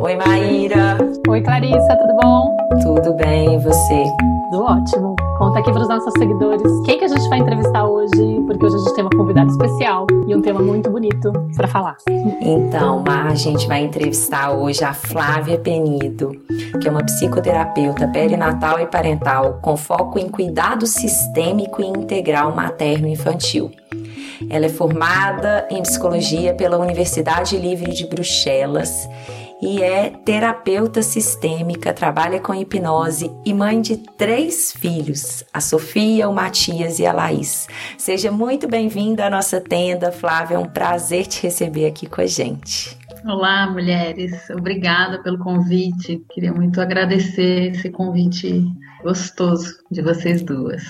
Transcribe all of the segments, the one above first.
Oi, Maíra. Oi, Clarissa, tudo bom? Tudo bem, e você? Tudo ótimo. Conta aqui para os nossos seguidores quem que a gente vai entrevistar hoje, porque hoje a gente tem uma convidada especial e um tema muito bonito para falar. Então, Mar, a gente vai entrevistar hoje a Flávia Penido, que é uma psicoterapeuta perinatal e parental com foco em cuidado sistêmico e integral materno-infantil. Ela é formada em psicologia pela Universidade Livre de Bruxelas e é terapeuta sistêmica, trabalha com hipnose e mãe de três filhos, a Sofia, o Matias e a Laís. Seja muito bem-vinda à nossa tenda, Flávia, é um prazer te receber aqui com a gente. Olá, mulheres. Obrigada pelo convite. Queria muito agradecer esse convite gostoso de vocês duas.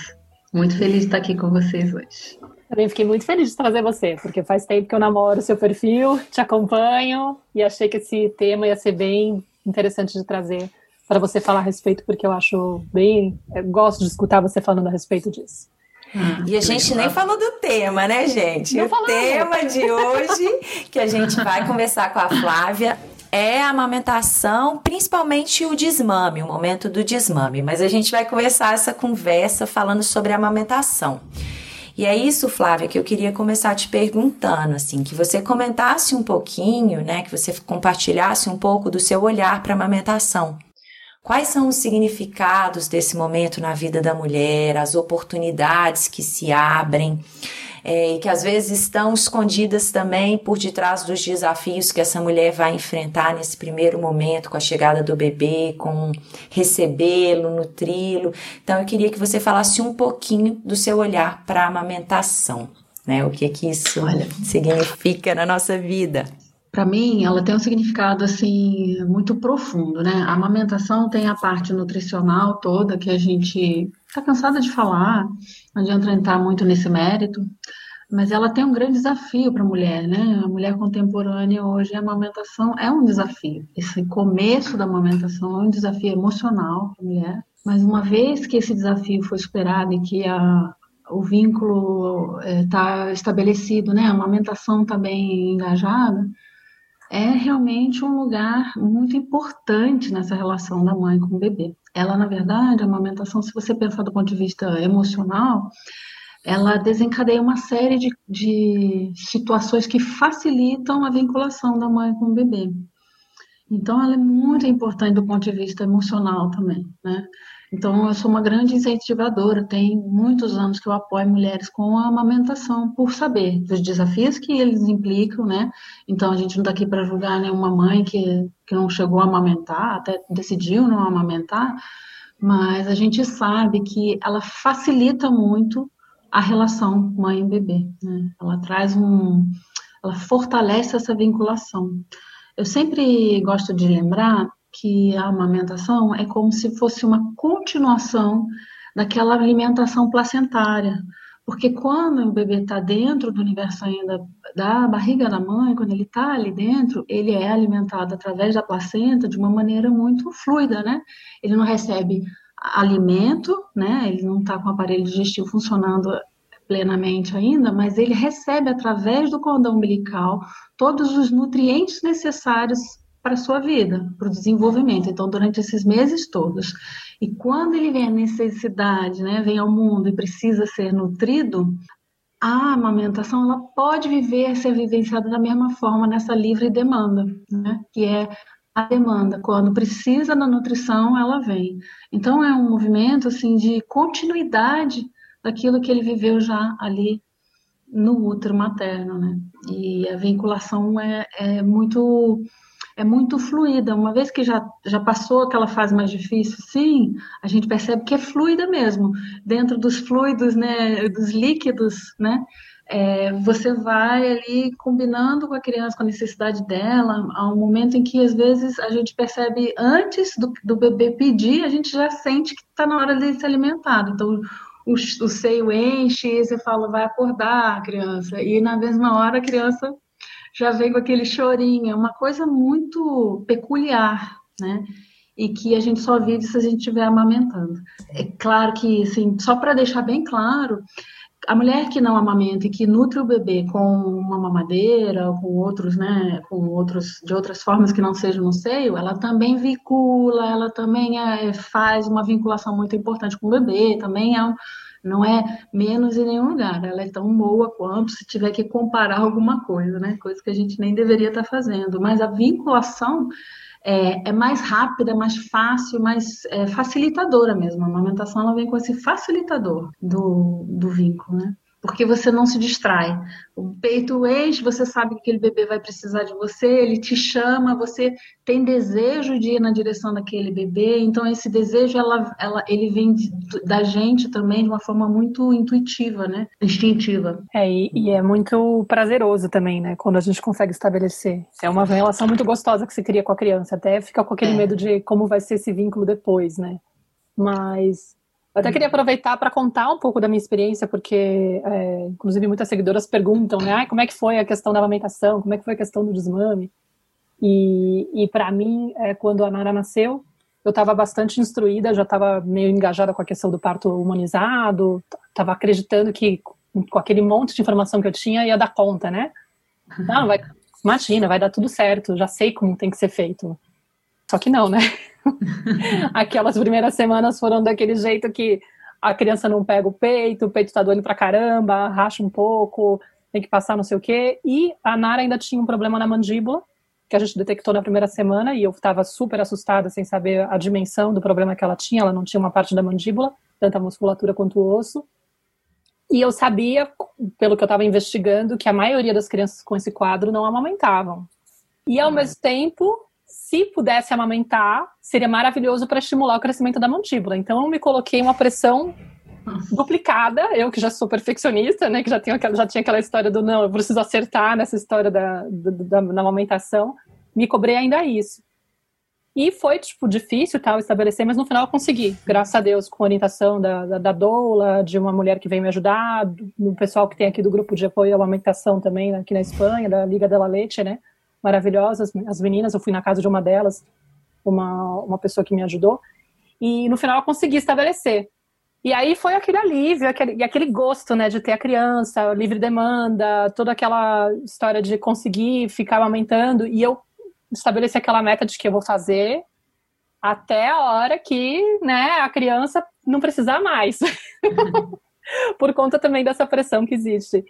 Muito feliz de estar aqui com vocês hoje. Também fiquei muito feliz de trazer você, porque faz tempo que eu namoro o seu perfil, te acompanho e achei que esse tema ia ser bem interessante de trazer para você falar a respeito, porque eu acho bem. Eu gosto de escutar você falando a respeito disso. Hum, e a gente nem falou do tema, né, gente? Não o tema de hoje que a gente vai conversar com a Flávia é a amamentação, principalmente o desmame, o momento do desmame. Mas a gente vai começar essa conversa falando sobre a amamentação. E é isso, Flávia, que eu queria começar te perguntando, assim, que você comentasse um pouquinho, né, que você compartilhasse um pouco do seu olhar para a amamentação. Quais são os significados desse momento na vida da mulher, as oportunidades que se abrem? É, e que às vezes estão escondidas também por detrás dos desafios que essa mulher vai enfrentar nesse primeiro momento, com a chegada do bebê, com recebê-lo, nutri-lo. Então eu queria que você falasse um pouquinho do seu olhar para a amamentação, né? O que que isso Olha. significa na nossa vida? Para mim, ela tem um significado assim muito profundo, né? A amamentação tem a parte nutricional toda que a gente está cansada de falar, não adianta entrar muito nesse mérito, mas ela tem um grande desafio para a mulher, né? A mulher contemporânea hoje, a amamentação é um desafio. Esse começo da amamentação é um desafio emocional para a mulher, mas uma vez que esse desafio foi superado e que a, o vínculo está é, estabelecido, né? A amamentação está bem engajada, é realmente um lugar muito importante nessa relação da mãe com o bebê. Ela, na verdade, a amamentação, se você pensar do ponto de vista emocional, ela desencadeia uma série de, de situações que facilitam a vinculação da mãe com o bebê. Então, ela é muito importante do ponto de vista emocional também, né? Então, eu sou uma grande incentivadora, tem muitos anos que eu apoio mulheres com a amamentação, por saber dos desafios que eles implicam, né? Então, a gente não está aqui para julgar nenhuma mãe que, que não chegou a amamentar, até decidiu não amamentar, mas a gente sabe que ela facilita muito a relação mãe e bebê. Né? Ela traz um, ela fortalece essa vinculação. Eu sempre gosto de lembrar que a amamentação é como se fosse uma continuação daquela alimentação placentária. Porque quando o bebê está dentro do universo ainda da barriga da mãe, quando ele está ali dentro, ele é alimentado através da placenta de uma maneira muito fluida, né? Ele não recebe alimento, né? Ele não está com o aparelho digestivo funcionando plenamente ainda, mas ele recebe através do cordão umbilical todos os nutrientes necessários para a sua vida, para o desenvolvimento. Então, durante esses meses todos. E quando ele vem a necessidade, né, vem ao mundo e precisa ser nutrido, a amamentação ela pode viver, ser vivenciada da mesma forma nessa livre demanda, né, que é a demanda. Quando precisa da nutrição, ela vem. Então é um movimento assim de continuidade daquilo que ele viveu já ali no útero materno, né? E a vinculação é, é muito é muito fluida. Uma vez que já, já passou aquela fase mais difícil, sim, a gente percebe que é fluida mesmo. Dentro dos fluidos, né, dos líquidos, né, é, você vai ali combinando com a criança, com a necessidade dela, há um momento em que às vezes a gente percebe antes do, do bebê pedir, a gente já sente que está na hora de ser alimentado. Então o, o seio enche e você fala, vai acordar a criança. E na mesma hora a criança já vem com aquele chorinho. É uma coisa muito peculiar, né? E que a gente só vive se a gente estiver amamentando. É claro que, assim, só para deixar bem claro, a mulher que não amamenta e que nutre o bebê com uma mamadeira, com outros, né, com outros, de outras formas que não sejam no seio, ela também vincula, ela também é, faz uma vinculação muito importante com o bebê, também é um, não é menos em nenhum lugar, ela é tão boa quanto se tiver que comparar alguma coisa, né, coisa que a gente nem deveria estar fazendo, mas a vinculação é, é, mais rápida, mais fácil, mais é, facilitadora mesmo. A amamentação ela vem com esse facilitador do, do vínculo, né? Porque você não se distrai. O peito enche, você sabe que aquele bebê vai precisar de você, ele te chama, você tem desejo de ir na direção daquele bebê, então esse desejo ela, ela, ele vem de, da gente também de uma forma muito intuitiva, né? Instintiva. É, e, e, é muito prazeroso também, né? Quando a gente consegue estabelecer. É uma relação muito gostosa que se cria com a criança, até fica com aquele é. medo de como vai ser esse vínculo depois, né? Mas eu até queria aproveitar para contar um pouco da minha experiência, porque, é, inclusive, muitas seguidoras perguntam, né? Ah, como é que foi a questão da amamentação? Como é que foi a questão do desmame? E, e para mim, é, quando a Nara nasceu, eu estava bastante instruída, já estava meio engajada com a questão do parto humanizado, estava acreditando que com aquele monte de informação que eu tinha ia dar conta, né? Não, vai, imagina, vai dar tudo certo, já sei como tem que ser feito. Só que não, né? Aquelas primeiras semanas foram daquele jeito que a criança não pega o peito, o peito tá doendo pra caramba, racha um pouco, tem que passar não sei o quê. E a Nara ainda tinha um problema na mandíbula, que a gente detectou na primeira semana, e eu estava super assustada sem saber a dimensão do problema que ela tinha. Ela não tinha uma parte da mandíbula, tanto a musculatura quanto o osso. E eu sabia, pelo que eu estava investigando, que a maioria das crianças com esse quadro não amamentavam. E ao uhum. mesmo tempo, se pudesse amamentar, seria maravilhoso para estimular o crescimento da mandíbula. Então eu me coloquei uma pressão duplicada, eu que já sou perfeccionista, né, que já, tenho aquela, já tinha aquela história do não, eu preciso acertar nessa história da, da, da, amamentação, me cobrei ainda isso. E foi, tipo, difícil tal estabelecer, mas no final eu consegui, graças a Deus, com orientação da, da, da doula, de uma mulher que veio me ajudar, do, do pessoal que tem aqui do grupo de apoio à amamentação também, aqui na Espanha, da Liga della Leite, né, maravilhosas, as meninas, eu fui na casa de uma delas, uma, uma pessoa que me ajudou, e no final eu consegui estabelecer. E aí foi aquele alívio, aquele, e aquele gosto, né, de ter a criança, livre demanda, toda aquela história de conseguir ficar aumentando, e eu estabeleci aquela meta de que eu vou fazer até a hora que, né, a criança não precisar mais. Por conta também dessa pressão que existe.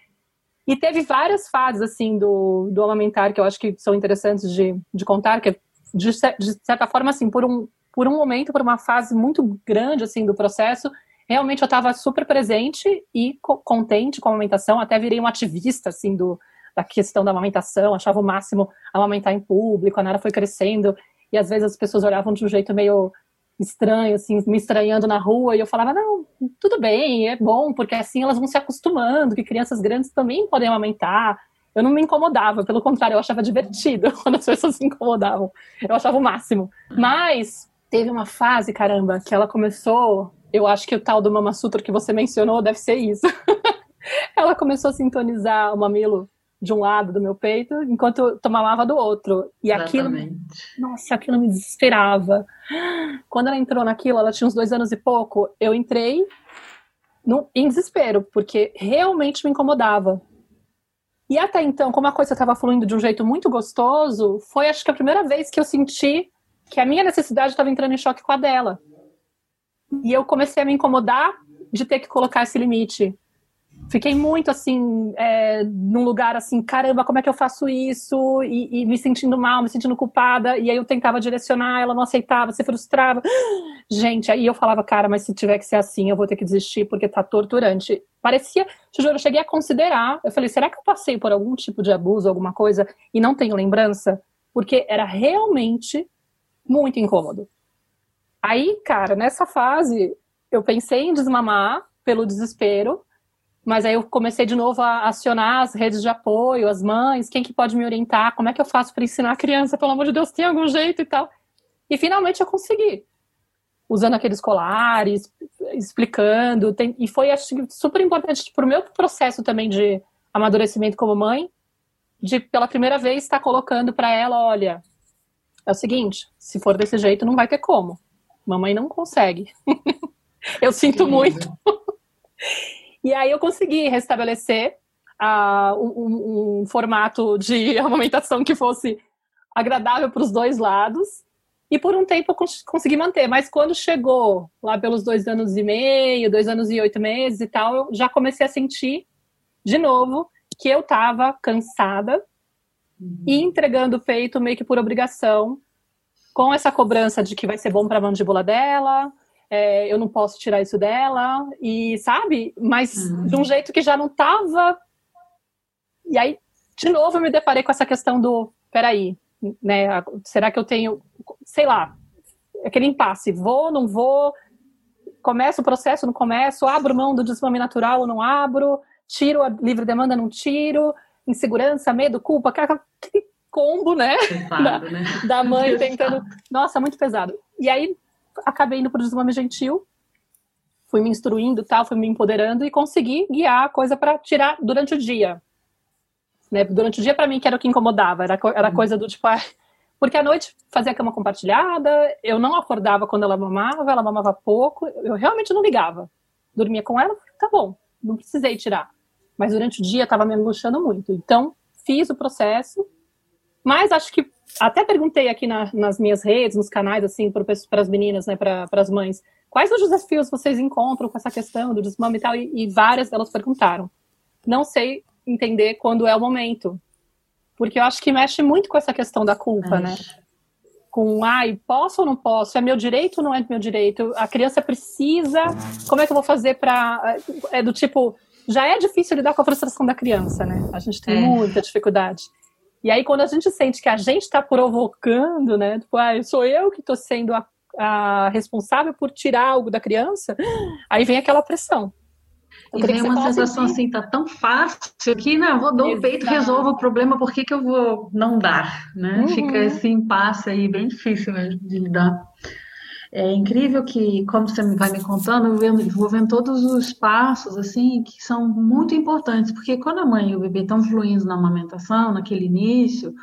E teve várias fases, assim, do, do amamentar que eu acho que são interessantes de, de contar, que de, de certa forma, assim, por um, por um momento, por uma fase muito grande, assim, do processo, realmente eu estava super presente e co contente com a amamentação, até virei uma ativista, assim, do, da questão da amamentação, achava o máximo amamentar em público, a Nara foi crescendo, e às vezes as pessoas olhavam de um jeito meio estranho, assim, me estranhando na rua, e eu falava, não, tudo bem, é bom, porque assim elas vão se acostumando, que crianças grandes também podem amamentar. Eu não me incomodava, pelo contrário, eu achava divertido quando as pessoas se incomodavam. Eu achava o máximo. Mas teve uma fase, caramba, que ela começou, eu acho que o tal do Mama Sutra que você mencionou deve ser isso. ela começou a sintonizar o mamilo de um lado do meu peito, enquanto eu tomava do outro. E Exatamente. aquilo. Nossa, aquilo me desesperava. Quando ela entrou naquilo, ela tinha uns dois anos e pouco, eu entrei no, em desespero, porque realmente me incomodava. E até então, como a coisa estava fluindo de um jeito muito gostoso, foi acho que a primeira vez que eu senti que a minha necessidade estava entrando em choque com a dela. E eu comecei a me incomodar de ter que colocar esse limite. Fiquei muito assim, é, num lugar assim, caramba, como é que eu faço isso? E, e, me sentindo mal, me sentindo culpada. E aí eu tentava direcionar, ela não aceitava, se frustrava. Gente, aí eu falava, cara, mas se tiver que ser assim, eu vou ter que desistir porque tá torturante. Parecia, eu cheguei a considerar. Eu falei, será que eu passei por algum tipo de abuso, alguma coisa, e não tenho lembrança? Porque era realmente muito incômodo. Aí, cara, nessa fase, eu pensei em desmamar pelo desespero mas aí eu comecei de novo a acionar as redes de apoio, as mães, quem que pode me orientar, como é que eu faço para ensinar a criança, pelo amor de Deus, tem algum jeito e tal. E finalmente eu consegui. Usando aqueles colares, explicando, tem, e foi acho, super importante para o meu processo também de amadurecimento como mãe, de pela primeira vez estar colocando para ela, olha, é o seguinte, se for desse jeito não vai ter como. Mamãe não consegue. eu sinto muito. E aí eu consegui restabelecer uh, um, um, formato de amamentação que fosse agradável para os dois lados. E por um tempo eu cons consegui manter, mas quando chegou lá pelos dois anos e meio, dois anos e oito meses e tal, eu já comecei a sentir de novo que eu estava cansada uhum. e entregando o peito meio que por obrigação, com essa cobrança de que vai ser bom para a mandíbula dela, é, eu não posso tirar isso dela, e sabe? Mas uhum. de um jeito que já não estava. E aí, de novo, eu me deparei com essa questão do: peraí, né? Será que eu tenho, sei lá, aquele impasse, vou, não vou, começo o processo, não começo, abro mão do desmame natural ou não abro, tiro a livre demanda, não tiro, insegurança, medo, culpa, aquele combo, né? Pesado, da, né? da mãe tentando. Nossa, muito pesado. E aí acabei indo para o desmame gentil, fui me instruindo, tal, fui me empoderando e consegui guiar a coisa para tirar durante o dia. Né? Durante o dia, para mim, que era o que incomodava, era, era uhum. coisa do tipo, ah, porque à noite fazia a cama compartilhada, eu não acordava quando ela mamava, ela mamava pouco, eu realmente não ligava. Dormia com ela, tá bom, não precisei tirar. Mas durante o dia estava me angustiando muito. Então, fiz o processo, mas acho que até perguntei aqui na, nas minhas redes, nos canais, assim, para as meninas, né, para as mães, quais os desafios vocês encontram com essa questão do desmame e tal, e, e várias delas perguntaram. Não sei entender quando é o momento. Porque eu acho que mexe muito com essa questão da culpa, né? Com, ai, posso ou não posso? É meu direito ou não é meu direito? A criança precisa. Como é que eu vou fazer para. É do tipo. Já é difícil lidar com a frustração da criança, né? A gente tem é. muita dificuldade. E aí, quando a gente sente que a gente está provocando, né? Tipo, ah, sou eu que estou sendo a, a responsável por tirar algo da criança, aí vem aquela pressão. Eu e vem uma sensação assim, tá tão fácil que, não, vou dar o peito, resolvo o problema, por que, que eu vou não dar, né? Uhum. Fica esse impasse aí, bem difícil mesmo de lidar. É incrível que, como você vai me contando, eu vou vendo todos os passos, assim, que são muito importantes, porque quando a mãe e o bebê estão fluindo na amamentação, naquele início,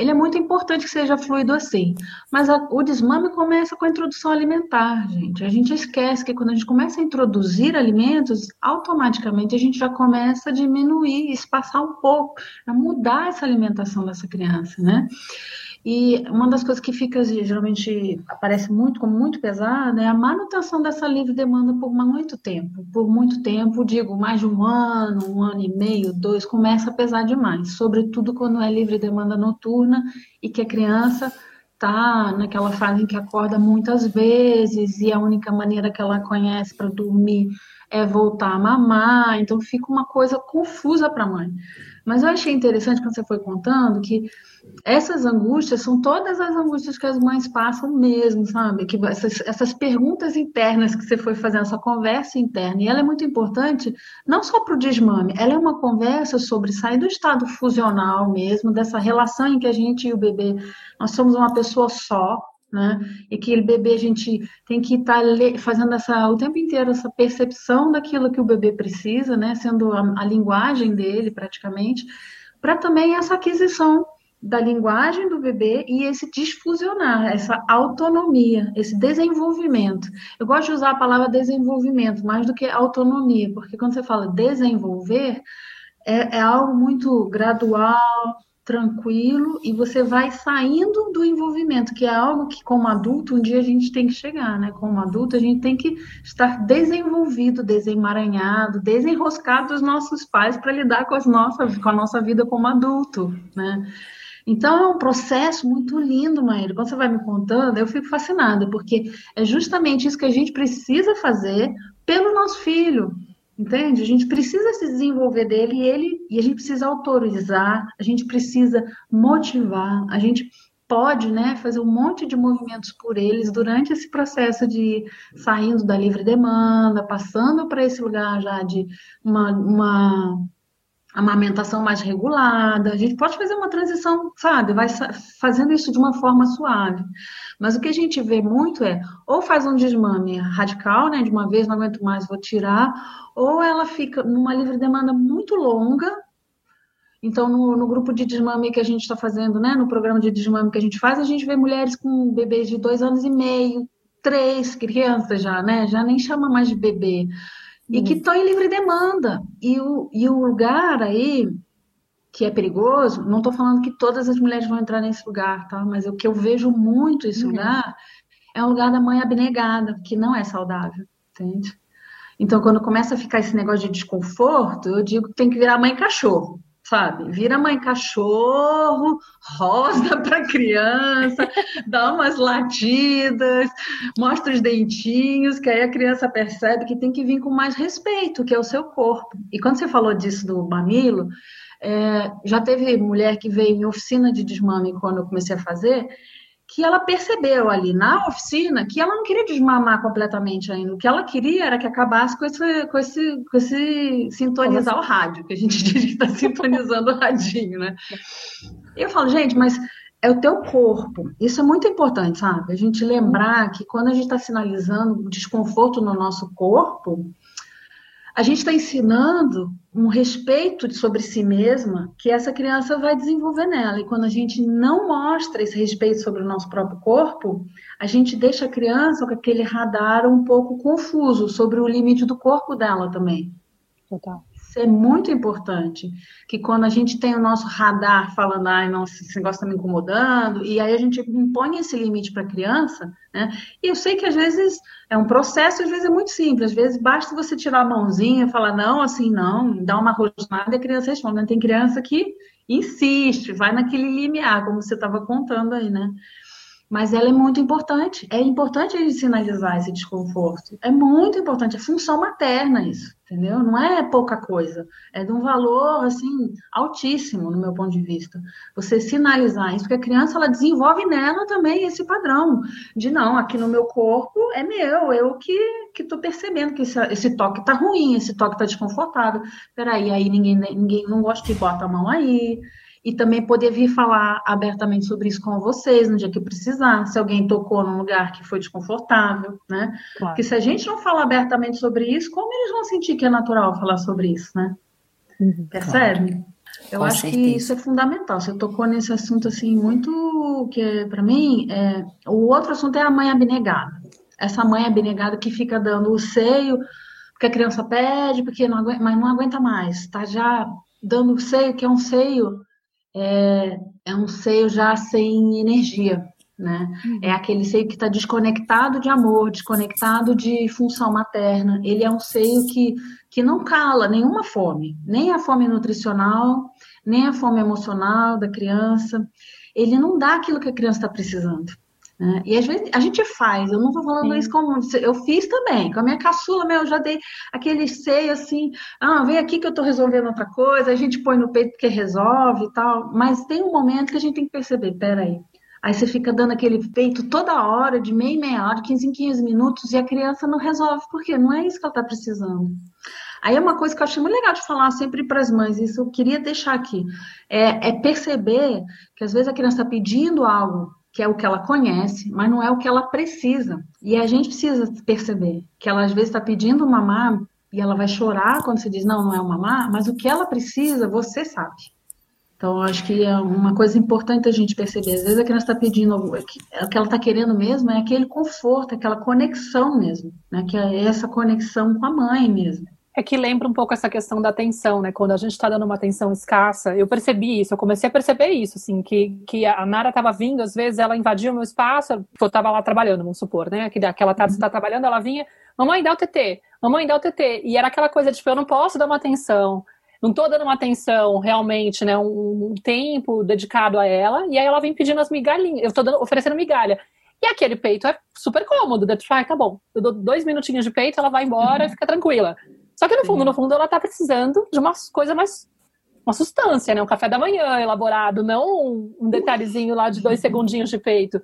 ele é muito importante que seja fluido assim. Mas a, o desmame começa com a introdução alimentar, gente. A gente esquece que quando a gente começa a introduzir alimentos, automaticamente a gente já começa a diminuir, espaçar um pouco, a mudar essa alimentação dessa criança, né? E uma das coisas que fica, geralmente, aparece muito como muito pesada é a manutenção dessa livre demanda por muito tempo. Por muito tempo, digo, mais de um ano, um ano e meio, dois, começa a pesar demais. Sobretudo quando é livre demanda noturna e que a criança está naquela fase em que acorda muitas vezes e a única maneira que ela conhece para dormir é voltar a mamar. Então fica uma coisa confusa para a mãe. Mas eu achei interessante quando você foi contando que essas angústias são todas as angústias que as mães passam mesmo, sabe? Que essas, essas perguntas internas que você foi fazendo, essa conversa interna, e ela é muito importante não só para o desmame, ela é uma conversa sobre sair do estado fusional mesmo, dessa relação em que a gente e o bebê, nós somos uma pessoa só, né? E o bebê a gente tem que estar tá fazendo essa o tempo inteiro essa percepção daquilo que o bebê precisa, né? Sendo a, a linguagem dele praticamente, para também essa aquisição da linguagem do bebê e esse desfusionar, essa autonomia, esse desenvolvimento. Eu gosto de usar a palavra desenvolvimento mais do que autonomia, porque quando você fala desenvolver, é, é algo muito gradual, tranquilo e você vai saindo do envolvimento, que é algo que, como adulto, um dia a gente tem que chegar, né? Como adulto, a gente tem que estar desenvolvido, desemaranhado, desenroscado dos nossos pais para lidar com, as nossas, com a nossa vida como adulto, né? Então é um processo muito lindo, Maíra. Quando você vai me contando, eu fico fascinada, porque é justamente isso que a gente precisa fazer pelo nosso filho. Entende? A gente precisa se desenvolver dele e ele e a gente precisa autorizar, a gente precisa motivar, a gente pode, né, fazer um monte de movimentos por eles durante esse processo de saindo da livre demanda, passando para esse lugar já de uma, uma amamentação mais regulada. A gente pode fazer uma transição, sabe? Vai fazendo isso de uma forma suave. Mas o que a gente vê muito é ou faz um desmame radical, né? De uma vez não aguento mais, vou tirar, ou ela fica numa livre demanda muito longa. Então, no, no grupo de desmame que a gente está fazendo, né? No programa de desmame que a gente faz, a gente vê mulheres com bebês de dois anos e meio, três crianças já, né? Já nem chama mais de bebê e que estão em livre demanda. E o, e o lugar aí que é perigoso, não estou falando que todas as mulheres vão entrar nesse lugar, tá? Mas o que eu vejo muito esse uhum. lugar é um lugar da mãe abnegada, que não é saudável, entende? Então, quando começa a ficar esse negócio de desconforto, eu digo que tem que virar mãe cachorro sabe? Vira mãe cachorro, rosa para criança, dá umas latidas, mostra os dentinhos, que aí a criança percebe que tem que vir com mais respeito, que é o seu corpo. E quando você falou disso do mamilo, é, já teve mulher que veio em oficina de desmame quando eu comecei a fazer, que ela percebeu ali na oficina que ela não queria desmamar completamente ainda. O que ela queria era que acabasse com esse, com esse, com esse sintonizar o rádio, que a gente diz que está sintonizando o radinho, né? Eu falo, gente, mas é o teu corpo. Isso é muito importante, sabe? A gente lembrar que quando a gente está sinalizando desconforto no nosso corpo, a gente está ensinando um respeito sobre si mesma que essa criança vai desenvolver nela. E quando a gente não mostra esse respeito sobre o nosso próprio corpo, a gente deixa a criança com aquele radar um pouco confuso sobre o limite do corpo dela também. Total. Isso é muito importante. Que quando a gente tem o nosso radar falando, ai, não, esse negócio está me incomodando, e aí a gente impõe esse limite para a criança, né? E eu sei que às vezes é um processo, às vezes é muito simples, às vezes basta você tirar a mãozinha e falar, não, assim não, dá uma rosnada e a criança responde. Tem criança que insiste, vai naquele limiar, como você estava contando aí, né? Mas ela é muito importante. É importante a gente sinalizar esse desconforto. É muito importante. É função materna isso, entendeu? Não é pouca coisa. É de um valor, assim, altíssimo, no meu ponto de vista. Você sinalizar isso, porque a criança, ela desenvolve nela também esse padrão de, não, aqui no meu corpo é meu, eu que, que tô percebendo que esse, esse toque tá ruim, esse toque tá desconfortável. Peraí, aí ninguém, ninguém não gosta que bota a mão aí e também poder vir falar abertamente sobre isso com vocês no dia que precisar, se alguém tocou num lugar que foi desconfortável, né? Claro. Porque se a gente não falar abertamente sobre isso, como eles vão sentir que é natural falar sobre isso, né? Uhum, Percebe? Claro. Eu com acho certeza. que isso é fundamental. Você tocou nesse assunto assim muito que para mim é... o outro assunto é a mãe abnegada. Essa mãe abnegada que fica dando o seio porque a criança pede, porque não aguenta, mas não aguenta mais, tá já dando o seio que é um seio é, é um seio já sem energia, né? Uhum. É aquele seio que está desconectado de amor, desconectado de função materna. Ele é um seio que, que não cala nenhuma fome, nem a fome nutricional, nem a fome emocional da criança. Ele não dá aquilo que a criança está precisando. Né? E às vezes a gente faz, eu não estou falando Sim. isso como. Eu fiz também, com a minha caçula, meu, eu já dei aquele seio assim, ah, vem aqui que eu estou resolvendo outra coisa, a gente põe no peito porque resolve e tal. Mas tem um momento que a gente tem que perceber, peraí. Aí você fica dando aquele peito toda hora, de meia em meia hora, de 15 em 15 minutos, e a criança não resolve, por quê? Não é isso que ela está precisando. Aí é uma coisa que eu achei muito legal de falar sempre para as mães, isso eu queria deixar aqui. É, é perceber que às vezes a criança está pedindo algo que é o que ela conhece, mas não é o que ela precisa. E a gente precisa perceber que ela às vezes está pedindo mamar e ela vai chorar quando você diz não, não é o mamar, mas o que ela precisa, você sabe. Então, acho que é uma coisa importante a gente perceber. Às vezes a criança está pedindo, o que ela está querendo mesmo é aquele conforto, aquela conexão mesmo, né? Que é essa conexão com a mãe mesmo. É que lembra um pouco essa questão da atenção, né? Quando a gente está dando uma atenção escassa, eu percebi isso, eu comecei a perceber isso, assim, que, que a Nara estava vindo, às vezes ela invadia o meu espaço, eu estava lá trabalhando, vamos supor, né? Que aquela tarde você está trabalhando, ela vinha, mamãe, dá o TT, mamãe, dá o TT. E era aquela coisa, tipo, eu não posso dar uma atenção, não estou dando uma atenção realmente, né? Um, um, tempo dedicado a ela, e aí ela vem pedindo as migalhinhas, eu estou oferecendo migalha. E aquele peito é super cômodo, né? tipo, ah, tá bom, eu dou dois minutinhos de peito, ela vai embora e fica tranquila. Só que no fundo, no fundo, ela tá precisando de uma coisa mais. Uma substância, né? Um café da manhã elaborado, não um detalhezinho lá de dois segundinhos de peito.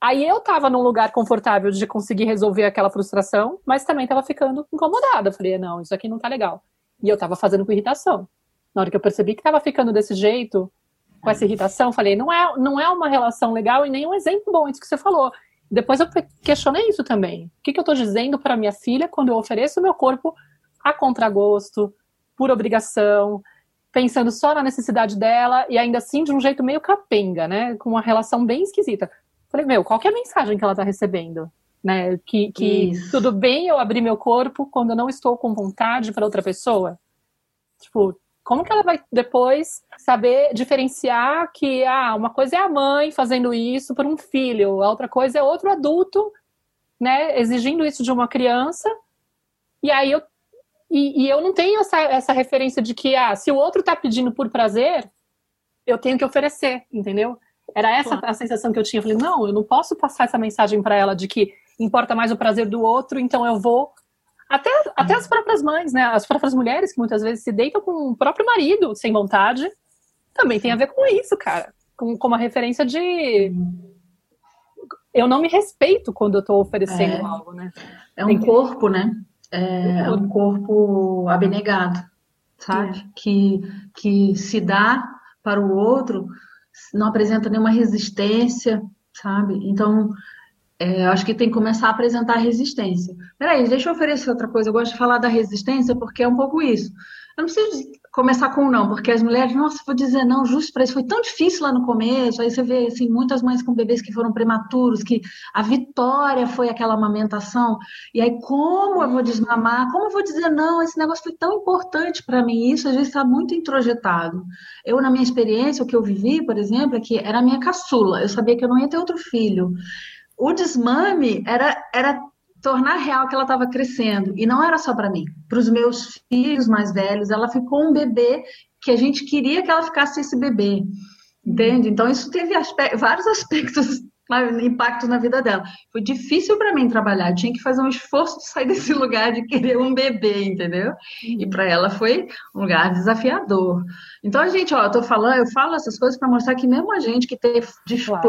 Aí eu tava num lugar confortável de conseguir resolver aquela frustração, mas também tava ficando incomodada. falei, não, isso aqui não tá legal. E eu tava fazendo com irritação. Na hora que eu percebi que tava ficando desse jeito, com essa irritação, falei, não é, não é uma relação legal e nem um exemplo bom isso que você falou. Depois eu questionei isso também. O que, que eu tô dizendo para minha filha quando eu ofereço o meu corpo a contragosto, por obrigação, pensando só na necessidade dela e ainda assim de um jeito meio capenga, né? Com uma relação bem esquisita. Falei, meu, qual que é a mensagem que ela tá recebendo? né? Que, que tudo bem eu abrir meu corpo quando eu não estou com vontade para outra pessoa. Tipo, como que ela vai depois saber diferenciar que ah, uma coisa é a mãe fazendo isso por um filho, a outra coisa é outro adulto, né, exigindo isso de uma criança. E aí eu e, e eu não tenho essa, essa referência de que ah, se o outro está pedindo por prazer, eu tenho que oferecer, entendeu? Era essa a sensação que eu tinha. Eu falei, não, eu não posso passar essa mensagem para ela de que importa mais o prazer do outro, então eu vou até, até as próprias mães, né? As próprias mulheres que muitas vezes se deitam com o próprio marido sem vontade, também tem a ver com isso, cara. Com, com uma referência de. Eu não me respeito quando eu tô oferecendo é, algo, né? É um corpo, né? É, é um corpo abnegado, sabe? É. Que, que se dá para o outro, não apresenta nenhuma resistência, sabe? Então, é, acho que tem que começar a apresentar resistência. Peraí, deixa eu oferecer outra coisa. Eu gosto de falar da resistência porque é um pouco isso. Eu não preciso começar com não, porque as mulheres, nossa, vou dizer não, justo para isso. Foi tão difícil lá no começo. Aí você vê assim, muitas mães com bebês que foram prematuros, que a vitória foi aquela amamentação. E aí, como eu vou desmamar? Como eu vou dizer não? Esse negócio foi tão importante para mim. Isso às vezes está muito introjetado. Eu, na minha experiência, o que eu vivi, por exemplo, é que era a minha caçula. Eu sabia que eu não ia ter outro filho o desmame era, era tornar real que ela estava crescendo. E não era só para mim. Para os meus filhos mais velhos, ela ficou um bebê que a gente queria que ela ficasse esse bebê. Entende? Então, isso teve vários aspectos impacto na vida dela. Foi difícil para mim trabalhar, eu tinha que fazer um esforço de sair desse lugar de querer um bebê, entendeu? E para ela foi um lugar desafiador. Então a gente, ó, eu tô falando, eu falo essas coisas para mostrar que mesmo a gente que tem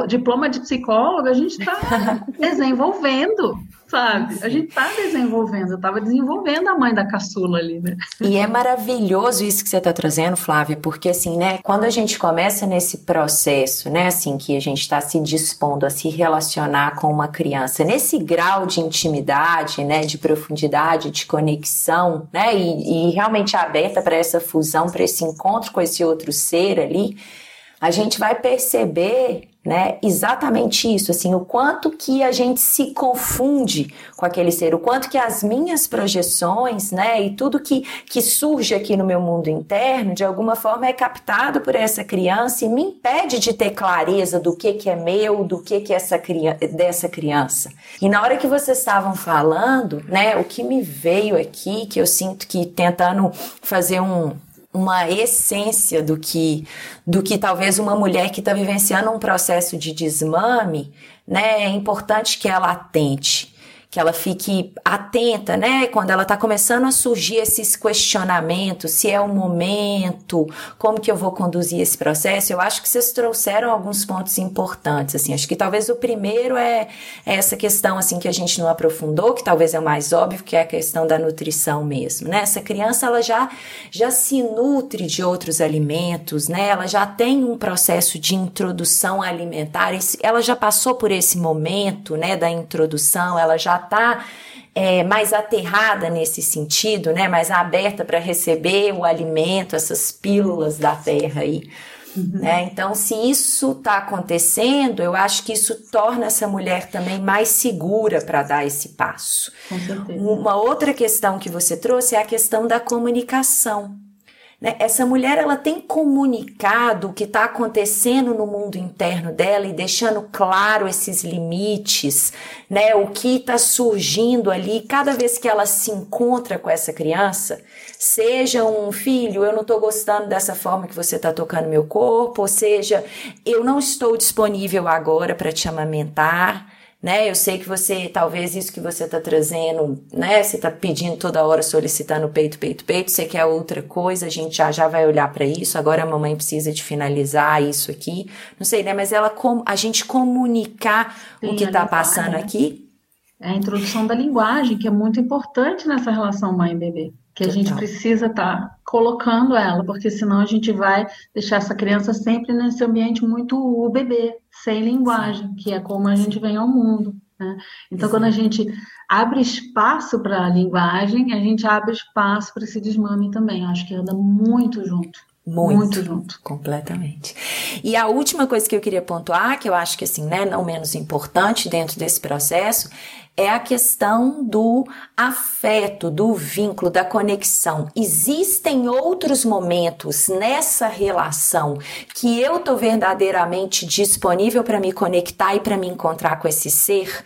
diploma de psicóloga, a gente está desenvolvendo sabe? A gente tá desenvolvendo, eu tava desenvolvendo a mãe da caçula ali, né? E é maravilhoso isso que você tá trazendo, Flávia, porque assim, né, quando a gente começa nesse processo, né, assim, que a gente está se dispondo a se relacionar com uma criança, nesse grau de intimidade, né, de profundidade, de conexão, né, e, e realmente aberta para essa fusão, para esse encontro com esse outro ser ali, a gente vai perceber né? Exatamente isso, assim, o quanto que a gente se confunde com aquele ser, o quanto que as minhas projeções, né, e tudo que, que surge aqui no meu mundo interno, de alguma forma é captado por essa criança e me impede de ter clareza do que que é meu, do que que é essa criança, dessa criança. E na hora que vocês estavam falando, né, o que me veio aqui, que eu sinto que tentando fazer um uma essência do que do que talvez uma mulher que está vivenciando um processo de desmame, né, é importante que ela atente que ela fique atenta, né? Quando ela está começando a surgir esses questionamentos, se é o momento, como que eu vou conduzir esse processo. Eu acho que vocês trouxeram alguns pontos importantes, assim. Acho que talvez o primeiro é, essa questão, assim, que a gente não aprofundou, que talvez é o mais óbvio, que é a questão da nutrição mesmo, né? Essa criança, ela já, já se nutre de outros alimentos, né? Ela já tem um processo de introdução alimentar, ela já passou por esse momento, né, da introdução, ela já está é, mais aterrada nesse sentido, né? Mais aberta para receber o alimento, essas pílulas da terra aí. Uhum. Né? Então, se isso está acontecendo, eu acho que isso torna essa mulher também mais segura para dar esse passo. Uma outra questão que você trouxe é a questão da comunicação. Né? Essa mulher ela tem comunicado o que está acontecendo no mundo interno dela e deixando claro esses limites, né? O que está surgindo ali cada vez que ela se encontra com essa criança, seja um filho, eu não estou gostando dessa forma que você está tocando meu corpo, ou seja, eu não estou disponível agora para te amamentar né? Eu sei que você, talvez isso que você está trazendo, né? Você está pedindo toda hora, solicitando peito, peito, peito, você quer outra coisa, a gente já, já vai olhar para isso, agora a mamãe precisa de finalizar isso aqui, não sei, né? Mas ela, a gente comunicar Sim, o que está passando aqui. É a introdução da linguagem, que é muito importante nessa relação mãe-bebê que a gente precisa estar tá colocando ela, porque senão a gente vai deixar essa criança sempre nesse ambiente muito o bebê, sem linguagem, que é como a gente vem ao mundo. Né? Então, quando a gente abre espaço para a linguagem, a gente abre espaço para esse desmame também. Acho que anda muito junto. Muito, muito junto. Completamente. E a última coisa que eu queria pontuar, que eu acho que assim, né, não menos importante dentro desse processo, é a questão do afeto, do vínculo, da conexão. Existem outros momentos nessa relação que eu tô verdadeiramente disponível para me conectar e para me encontrar com esse ser?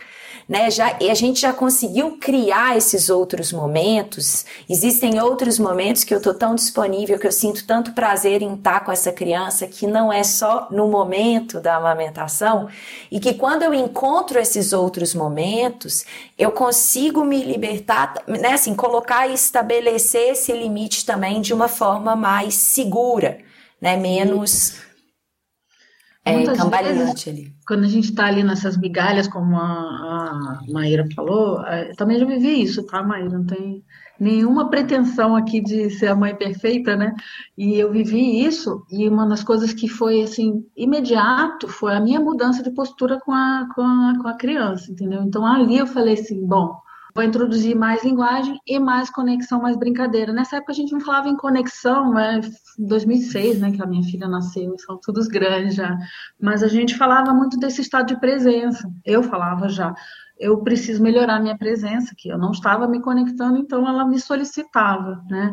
Né? Já, e a gente já conseguiu criar esses outros momentos. Existem outros momentos que eu tô tão disponível, que eu sinto tanto prazer em estar com essa criança, que não é só no momento da amamentação, e que quando eu encontro esses outros momentos, eu consigo me libertar, né? Assim, colocar e estabelecer esse limite também de uma forma mais segura, né? Menos é, cambaleante ali. Quando a gente está ali nessas migalhas, como a, a Maíra falou, é, eu também já vivi isso, tá, Maíra? Não tem nenhuma pretensão aqui de ser a mãe perfeita, né? E eu vivi isso, e uma das coisas que foi, assim, imediato foi a minha mudança de postura com a, com a, com a criança, entendeu? Então ali eu falei assim, bom, vou introduzir mais linguagem e mais conexão, mais brincadeira. Nessa época a gente não falava em conexão, né? 2006, né, que a minha filha nasceu, são todos grandes já. Mas a gente falava muito desse estado de presença. Eu falava já eu preciso melhorar minha presença, que eu não estava me conectando, então ela me solicitava, né?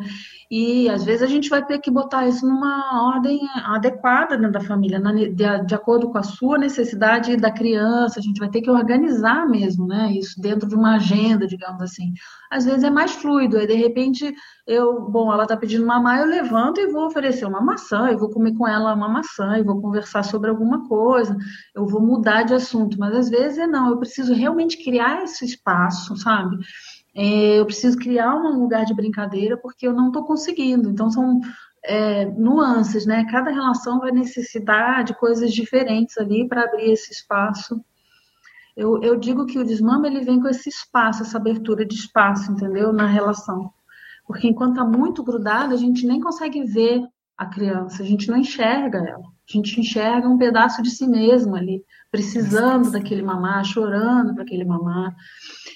E às vezes a gente vai ter que botar isso numa ordem adequada dentro da família, de, de acordo com a sua necessidade da criança, a gente vai ter que organizar mesmo, né? Isso dentro de uma agenda, digamos assim. Às vezes é mais fluido, aí de repente eu, bom, ela está pedindo mamar, eu levanto e vou oferecer uma maçã, eu vou comer com ela uma maçã, e vou conversar sobre alguma coisa, eu vou mudar de assunto, mas às vezes é não, eu preciso realmente criar esse espaço, sabe? É, eu preciso criar um lugar de brincadeira porque eu não estou conseguindo. Então são é, nuances, né? Cada relação vai necessitar de coisas diferentes ali para abrir esse espaço. Eu, eu digo que o desmame ele vem com esse espaço, essa abertura de espaço, entendeu? Na relação. Porque enquanto está muito grudado, a gente nem consegue ver a criança, a gente não enxerga ela. A gente enxerga um pedaço de si mesmo ali, precisando daquele mamar, chorando para aquele mamar.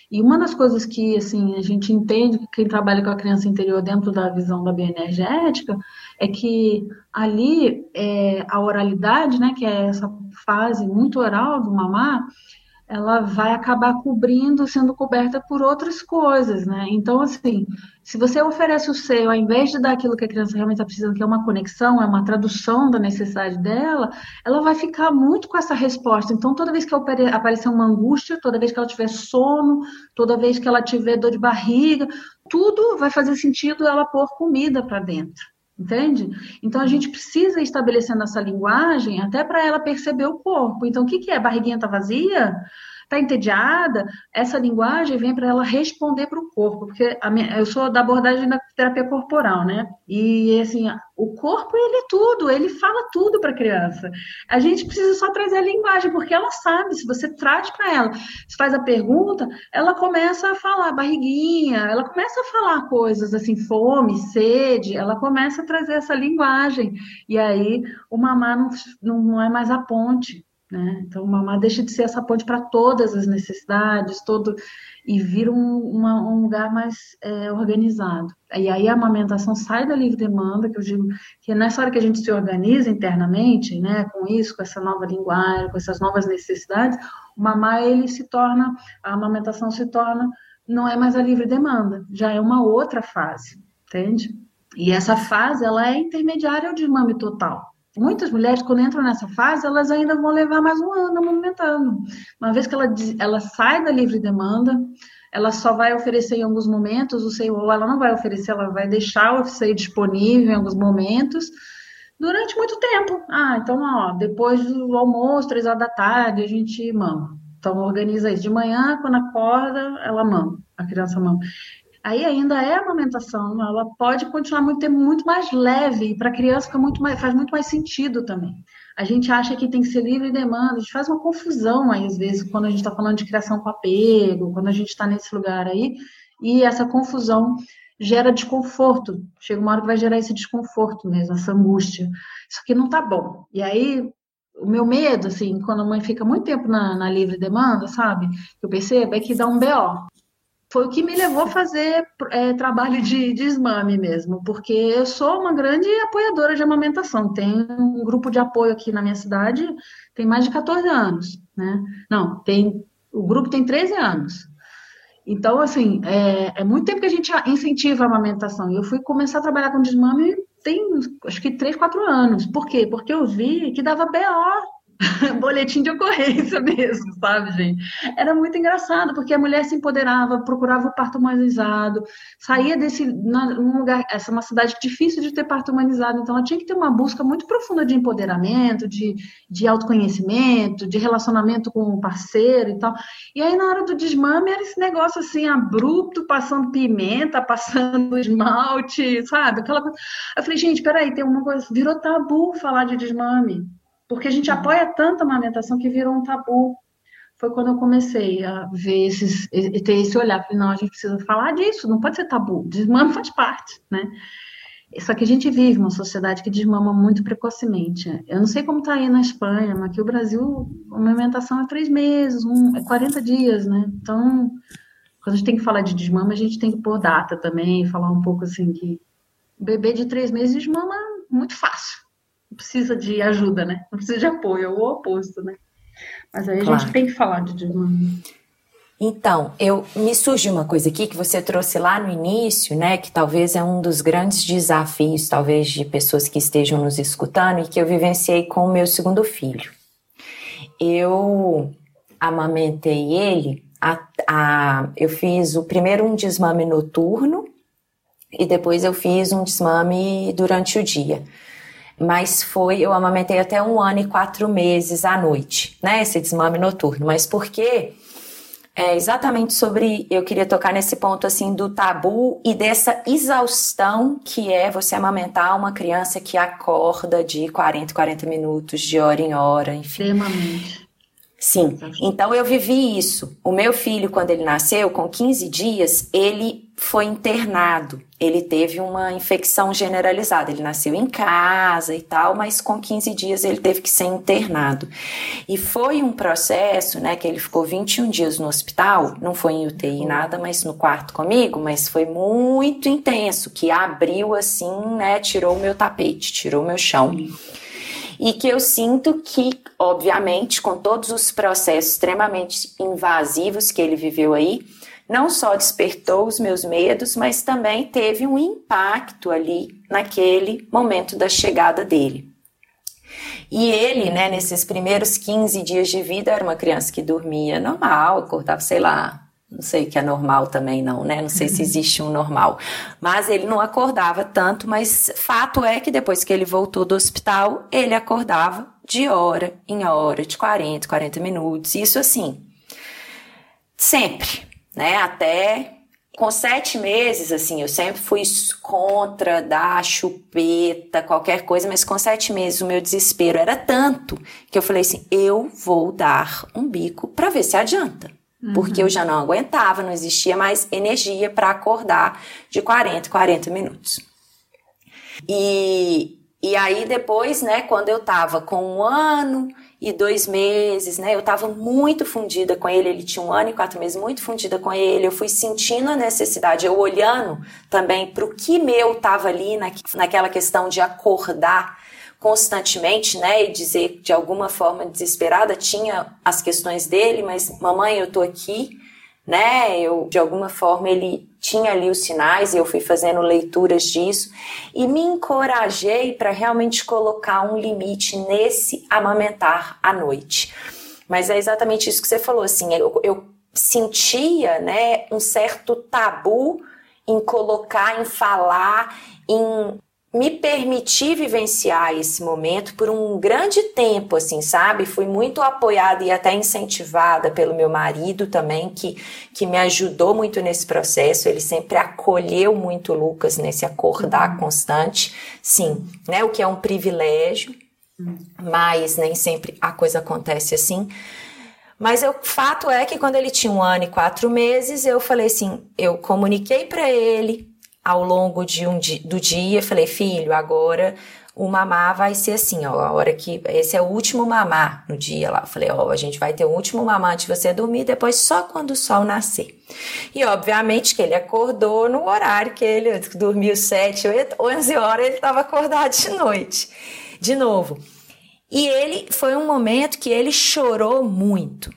E uma das coisas que assim a gente entende que quem trabalha com a criança interior dentro da visão da bioenergética é que ali é, a oralidade, né, que é essa fase muito oral do mamar, ela vai acabar cobrindo, sendo coberta por outras coisas, né? Então, assim, se você oferece o seio, ao invés de dar aquilo que a criança realmente está precisando, que é uma conexão, é uma tradução da necessidade dela, ela vai ficar muito com essa resposta. Então, toda vez que aparecer uma angústia, toda vez que ela tiver sono, toda vez que ela tiver dor de barriga, tudo vai fazer sentido ela pôr comida para dentro. Entende? Então a gente precisa ir estabelecendo essa linguagem até para ela perceber o corpo. Então, o que, que é? Barriguinha está vazia? Está entediada? Essa linguagem vem para ela responder para o corpo, porque minha, eu sou da abordagem da terapia corporal, né? E assim, o corpo ele é tudo, ele fala tudo para a criança. A gente precisa só trazer a linguagem, porque ela sabe. Se você traz para ela, se faz a pergunta, ela começa a falar barriguinha, ela começa a falar coisas assim, fome, sede, ela começa a trazer essa linguagem. E aí o mamar não, não é mais a ponte. Né? Então, o mamar deixa de ser essa ponte para todas as necessidades, todo e vira um, uma, um lugar mais é, organizado. E aí a amamentação sai da livre demanda, que eu digo que nessa hora que a gente se organiza internamente, né, com isso, com essa nova linguagem, com essas novas necessidades, o mamar ele se torna, a amamentação se torna, não é mais a livre demanda, já é uma outra fase, entende? E essa fase ela é intermediária ao desmame total. Muitas mulheres, quando entram nessa fase, elas ainda vão levar mais um ano amamentando. Uma vez que ela, ela sai da livre demanda, ela só vai oferecer em alguns momentos o seio, ou ela não vai oferecer, ela vai deixar o seio disponível em alguns momentos, durante muito tempo. Ah, então, ó, depois do almoço, três horas da tarde, a gente mama. Então, organiza isso. De manhã, quando acorda, ela mama, a criança mama aí ainda é amamentação, ela pode continuar muito tempo muito mais leve, e para a criança fica muito mais, faz muito mais sentido também. A gente acha que tem que ser livre demanda, a gente faz uma confusão aí, às vezes, quando a gente está falando de criação com apego, quando a gente está nesse lugar aí, e essa confusão gera desconforto. Chega uma hora que vai gerar esse desconforto mesmo, essa angústia. Isso aqui não tá bom. E aí, o meu medo, assim, quando a mãe fica muito tempo na, na livre demanda, sabe? Eu percebo, é que dá um BO foi o que me levou a fazer é, trabalho de desmame mesmo, porque eu sou uma grande apoiadora de amamentação. Tem um grupo de apoio aqui na minha cidade, tem mais de 14 anos, né? Não, tem o grupo tem 13 anos. Então, assim, é, é, muito tempo que a gente incentiva a amamentação. E eu fui começar a trabalhar com desmame tem, acho que, 3, 4 anos. Por quê? Porque eu vi que dava BO boletim de ocorrência mesmo, sabe, gente? Era muito engraçado, porque a mulher se empoderava, procurava o parto humanizado, saía desse num lugar, essa é uma cidade difícil de ter parto humanizado, então ela tinha que ter uma busca muito profunda de empoderamento, de, de autoconhecimento, de relacionamento com o parceiro e tal. E aí na hora do desmame era esse negócio assim abrupto, passando pimenta, passando esmalte, sabe? Aquela coisa. Eu falei, gente, peraí, tem uma coisa, virou tabu falar de desmame. Porque a gente uhum. apoia tanto a amamentação que virou um tabu. Foi quando eu comecei a ver esses, ter esse olhar. Falei, não, a gente precisa falar disso, não pode ser tabu. Desmame faz parte, né? Só que a gente vive uma sociedade que desmama muito precocemente. Eu não sei como está aí na Espanha, mas aqui o Brasil, a amamentação é três meses, um, é 40 dias, né? Então, quando a gente tem que falar de desmama, a gente tem que pôr data também, falar um pouco assim que bebê de três meses desmama muito fácil precisa de ajuda, né? Não precisa de apoio, é o oposto, né? Mas aí a claro. gente tem que falar de desmame. Então, eu me surge uma coisa aqui que você trouxe lá no início, né, que talvez é um dos grandes desafios, talvez de pessoas que estejam nos escutando e que eu vivenciei com o meu segundo filho. Eu amamentei ele, a, a, eu fiz o primeiro um desmame noturno e depois eu fiz um desmame durante o dia mas foi, eu amamentei até um ano e quatro meses à noite, né? Esse desmame noturno. Mas por quê? É exatamente sobre, eu queria tocar nesse ponto assim do tabu e dessa exaustão que é você amamentar uma criança que acorda de 40, 40 minutos, de hora em hora, enfim. Extremamente. Sim, então eu vivi isso. O meu filho, quando ele nasceu, com 15 dias, ele foi internado. Ele teve uma infecção generalizada. Ele nasceu em casa e tal, mas com 15 dias ele teve que ser internado. E foi um processo, né, que ele ficou 21 dias no hospital, não foi em UTI nada, mas no quarto comigo, mas foi muito intenso, que abriu assim, né, tirou o meu tapete, tirou o meu chão e que eu sinto que, obviamente, com todos os processos extremamente invasivos que ele viveu aí, não só despertou os meus medos, mas também teve um impacto ali naquele momento da chegada dele. E ele, né, nesses primeiros 15 dias de vida, era uma criança que dormia normal, acordava, sei lá, não sei que é normal também não, né? Não sei se uhum. existe um normal. Mas ele não acordava tanto, mas fato é que depois que ele voltou do hospital, ele acordava de hora em hora, de 40, 40 minutos. Isso assim, sempre, né? Até com sete meses, assim, eu sempre fui contra dar chupeta, qualquer coisa, mas com sete meses o meu desespero era tanto que eu falei assim: eu vou dar um bico para ver se adianta porque eu uhum. já não aguentava, não existia mais energia para acordar de 40, 40 minutos. E, e aí depois, né, quando eu tava com um ano e dois meses, né, eu tava muito fundida com ele, ele tinha um ano e quatro meses, muito fundida com ele, eu fui sentindo a necessidade, eu olhando também para o que meu tava ali na, naquela questão de acordar constantemente, né, e dizer de alguma forma desesperada, tinha as questões dele, mas mamãe, eu tô aqui, né? Eu de alguma forma ele tinha ali os sinais e eu fui fazendo leituras disso e me encorajei para realmente colocar um limite nesse amamentar à noite. Mas é exatamente isso que você falou, assim, eu, eu sentia, né, um certo tabu em colocar, em falar, em me permitir vivenciar esse momento por um grande tempo, assim, sabe? Fui muito apoiada e até incentivada pelo meu marido também, que, que me ajudou muito nesse processo. Ele sempre acolheu muito o Lucas nesse acordar uhum. constante. Sim, né? O que é um privilégio, uhum. mas nem sempre a coisa acontece assim. Mas o fato é que quando ele tinha um ano e quatro meses, eu falei assim, eu comuniquei para ele, ao longo de um di do dia, falei, filho, agora o mamar vai ser assim, ó, a hora que esse é o último mamar no dia lá. Eu falei, ó, a gente vai ter o último mamar antes de você dormir, depois só quando o sol nascer. E obviamente que ele acordou no horário que ele dormiu 7, 8, 11 horas, ele estava acordado de noite. De novo. E ele foi um momento que ele chorou muito.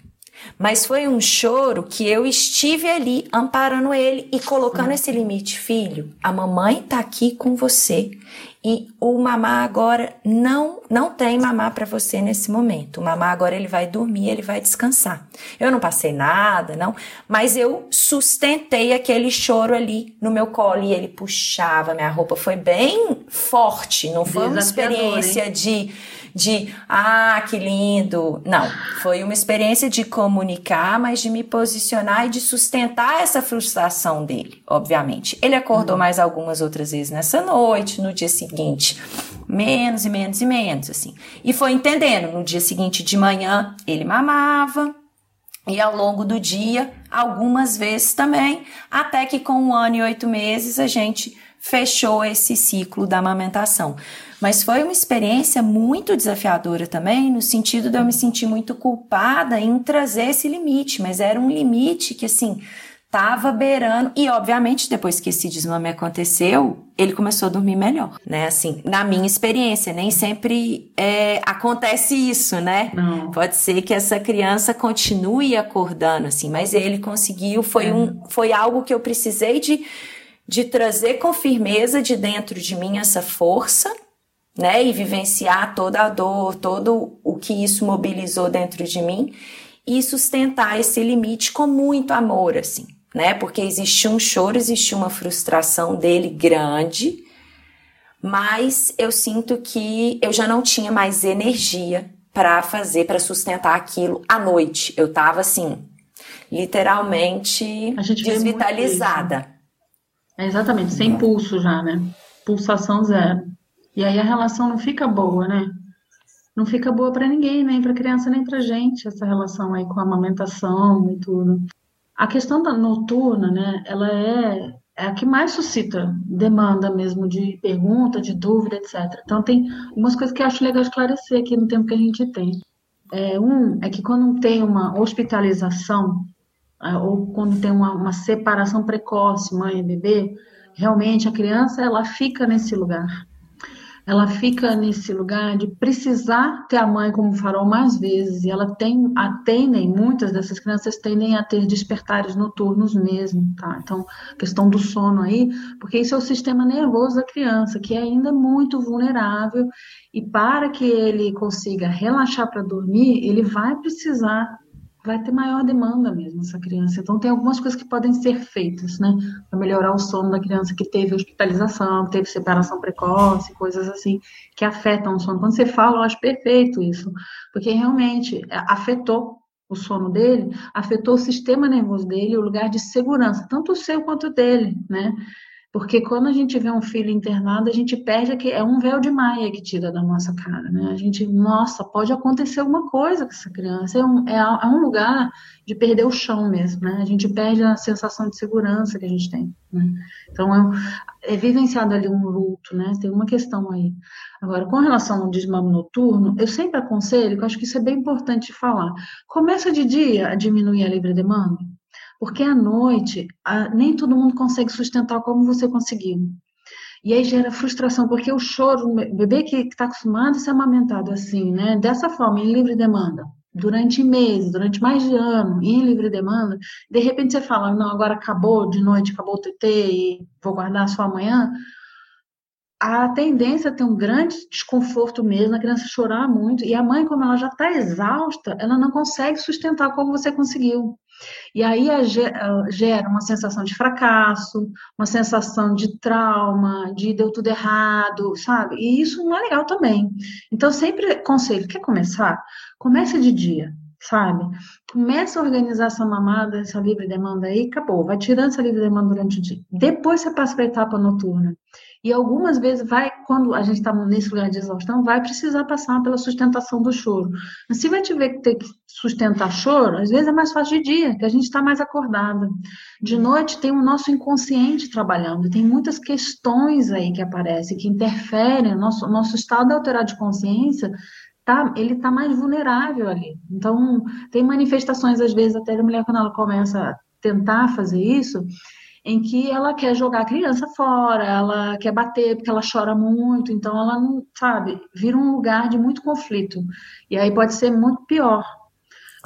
Mas foi um choro que eu estive ali amparando ele e colocando esse limite, filho. A mamãe tá aqui com você e o mamá agora não não tem mamá para você nesse momento. O mamá agora ele vai dormir, ele vai descansar. Eu não passei nada, não, mas eu sustentei aquele choro ali no meu colo e ele puxava minha roupa. Foi bem forte, não foi uma experiência hein? de de ah, que lindo. Não, foi uma experiência de comunicar, mas de me posicionar e de sustentar essa frustração dele, obviamente. Ele acordou uhum. mais algumas outras vezes nessa noite, no dia seguinte, menos e menos e menos, assim. E foi entendendo, no dia seguinte de manhã, ele mamava, e ao longo do dia, algumas vezes também, até que com um ano e oito meses a gente fechou esse ciclo da amamentação. Mas foi uma experiência muito desafiadora também, no sentido de eu me sentir muito culpada em trazer esse limite, mas era um limite que, assim, tava beirando. E, obviamente, depois que esse desmame aconteceu, ele começou a dormir melhor, né? Assim, na minha experiência, nem sempre é, acontece isso, né? Não. Pode ser que essa criança continue acordando, assim, mas ele conseguiu, foi, é. um, foi algo que eu precisei de, de trazer com firmeza de dentro de mim essa força né? E vivenciar toda a dor, todo o que isso mobilizou dentro de mim e sustentar esse limite com muito amor, assim, né? Porque existia um choro, existia uma frustração dele grande, mas eu sinto que eu já não tinha mais energia para fazer, para sustentar aquilo à noite. Eu tava assim, literalmente desvitalizada. É exatamente, sem pulso já, né? Pulsação zero. E aí a relação não fica boa, né? Não fica boa para ninguém, nem para criança, nem para gente, essa relação aí com a amamentação e tudo. A questão da noturna, né, ela é, é a que mais suscita demanda mesmo de pergunta, de dúvida, etc. Então tem algumas coisas que eu acho legal esclarecer aqui no tempo que a gente tem. É, um é que quando tem uma hospitalização, é, ou quando tem uma, uma separação precoce, mãe e bebê, realmente a criança ela fica nesse lugar ela fica nesse lugar de precisar ter a mãe como farol mais vezes, e ela tem, atendem, muitas dessas crianças tendem a ter despertares noturnos mesmo, tá? Então, questão do sono aí, porque isso é o sistema nervoso da criança, que é ainda muito vulnerável, e para que ele consiga relaxar para dormir, ele vai precisar vai ter maior demanda mesmo essa criança. Então tem algumas coisas que podem ser feitas, né, para melhorar o sono da criança que teve hospitalização, teve separação precoce, coisas assim que afetam o sono. Quando você fala, eu acho perfeito isso, porque realmente é, afetou o sono dele, afetou o sistema nervoso dele, o lugar de segurança, tanto o seu quanto o dele, né? Porque quando a gente vê um filho internado, a gente perde que é um véu de maia que tira da nossa cara, né? A gente, nossa, pode acontecer alguma coisa com essa criança. É um, é, é um lugar de perder o chão mesmo, né? A gente perde a sensação de segurança que a gente tem, né? Então, é, é vivenciado ali um luto, né? Tem uma questão aí. Agora, com relação ao desmame noturno, eu sempre aconselho, que eu acho que isso é bem importante falar. Começa de dia a diminuir a livre demanda, porque à noite, a, nem todo mundo consegue sustentar como você conseguiu. E aí gera frustração, porque o choro, o bebê que está acostumado a ser amamentado assim, né, dessa forma, em livre demanda, durante meses, durante mais de ano, em livre demanda, de repente você fala, não, agora acabou de noite, acabou o TT e vou guardar só amanhã, a tendência é ter um grande desconforto mesmo, a criança chorar muito, e a mãe, como ela já está exausta, ela não consegue sustentar como você conseguiu. E aí gera uma sensação de fracasso, uma sensação de trauma, de deu tudo errado, sabe? E isso não é legal também. Então, sempre conselho, quer começar? Comece de dia, sabe? Começa a organizar essa mamada, essa livre demanda aí, acabou. Vai tirando essa livre demanda durante o dia. Depois você passa para a etapa noturna. E algumas vezes vai, quando a gente está nesse lugar de exaustão, vai precisar passar pela sustentação do choro. Mas se vai tiver que sustentar choro, às vezes é mais fácil de dia, que a gente está mais acordada. De noite tem o nosso inconsciente trabalhando, tem muitas questões aí que aparecem, que interferem, nosso, nosso estado alterado de consciência Tá, ele está mais vulnerável ali. Então, tem manifestações, às vezes, até da mulher, quando ela começa a tentar fazer isso, em que ela quer jogar a criança fora, ela quer bater porque ela chora muito, então ela não, sabe, vira um lugar de muito conflito. E aí pode ser muito pior.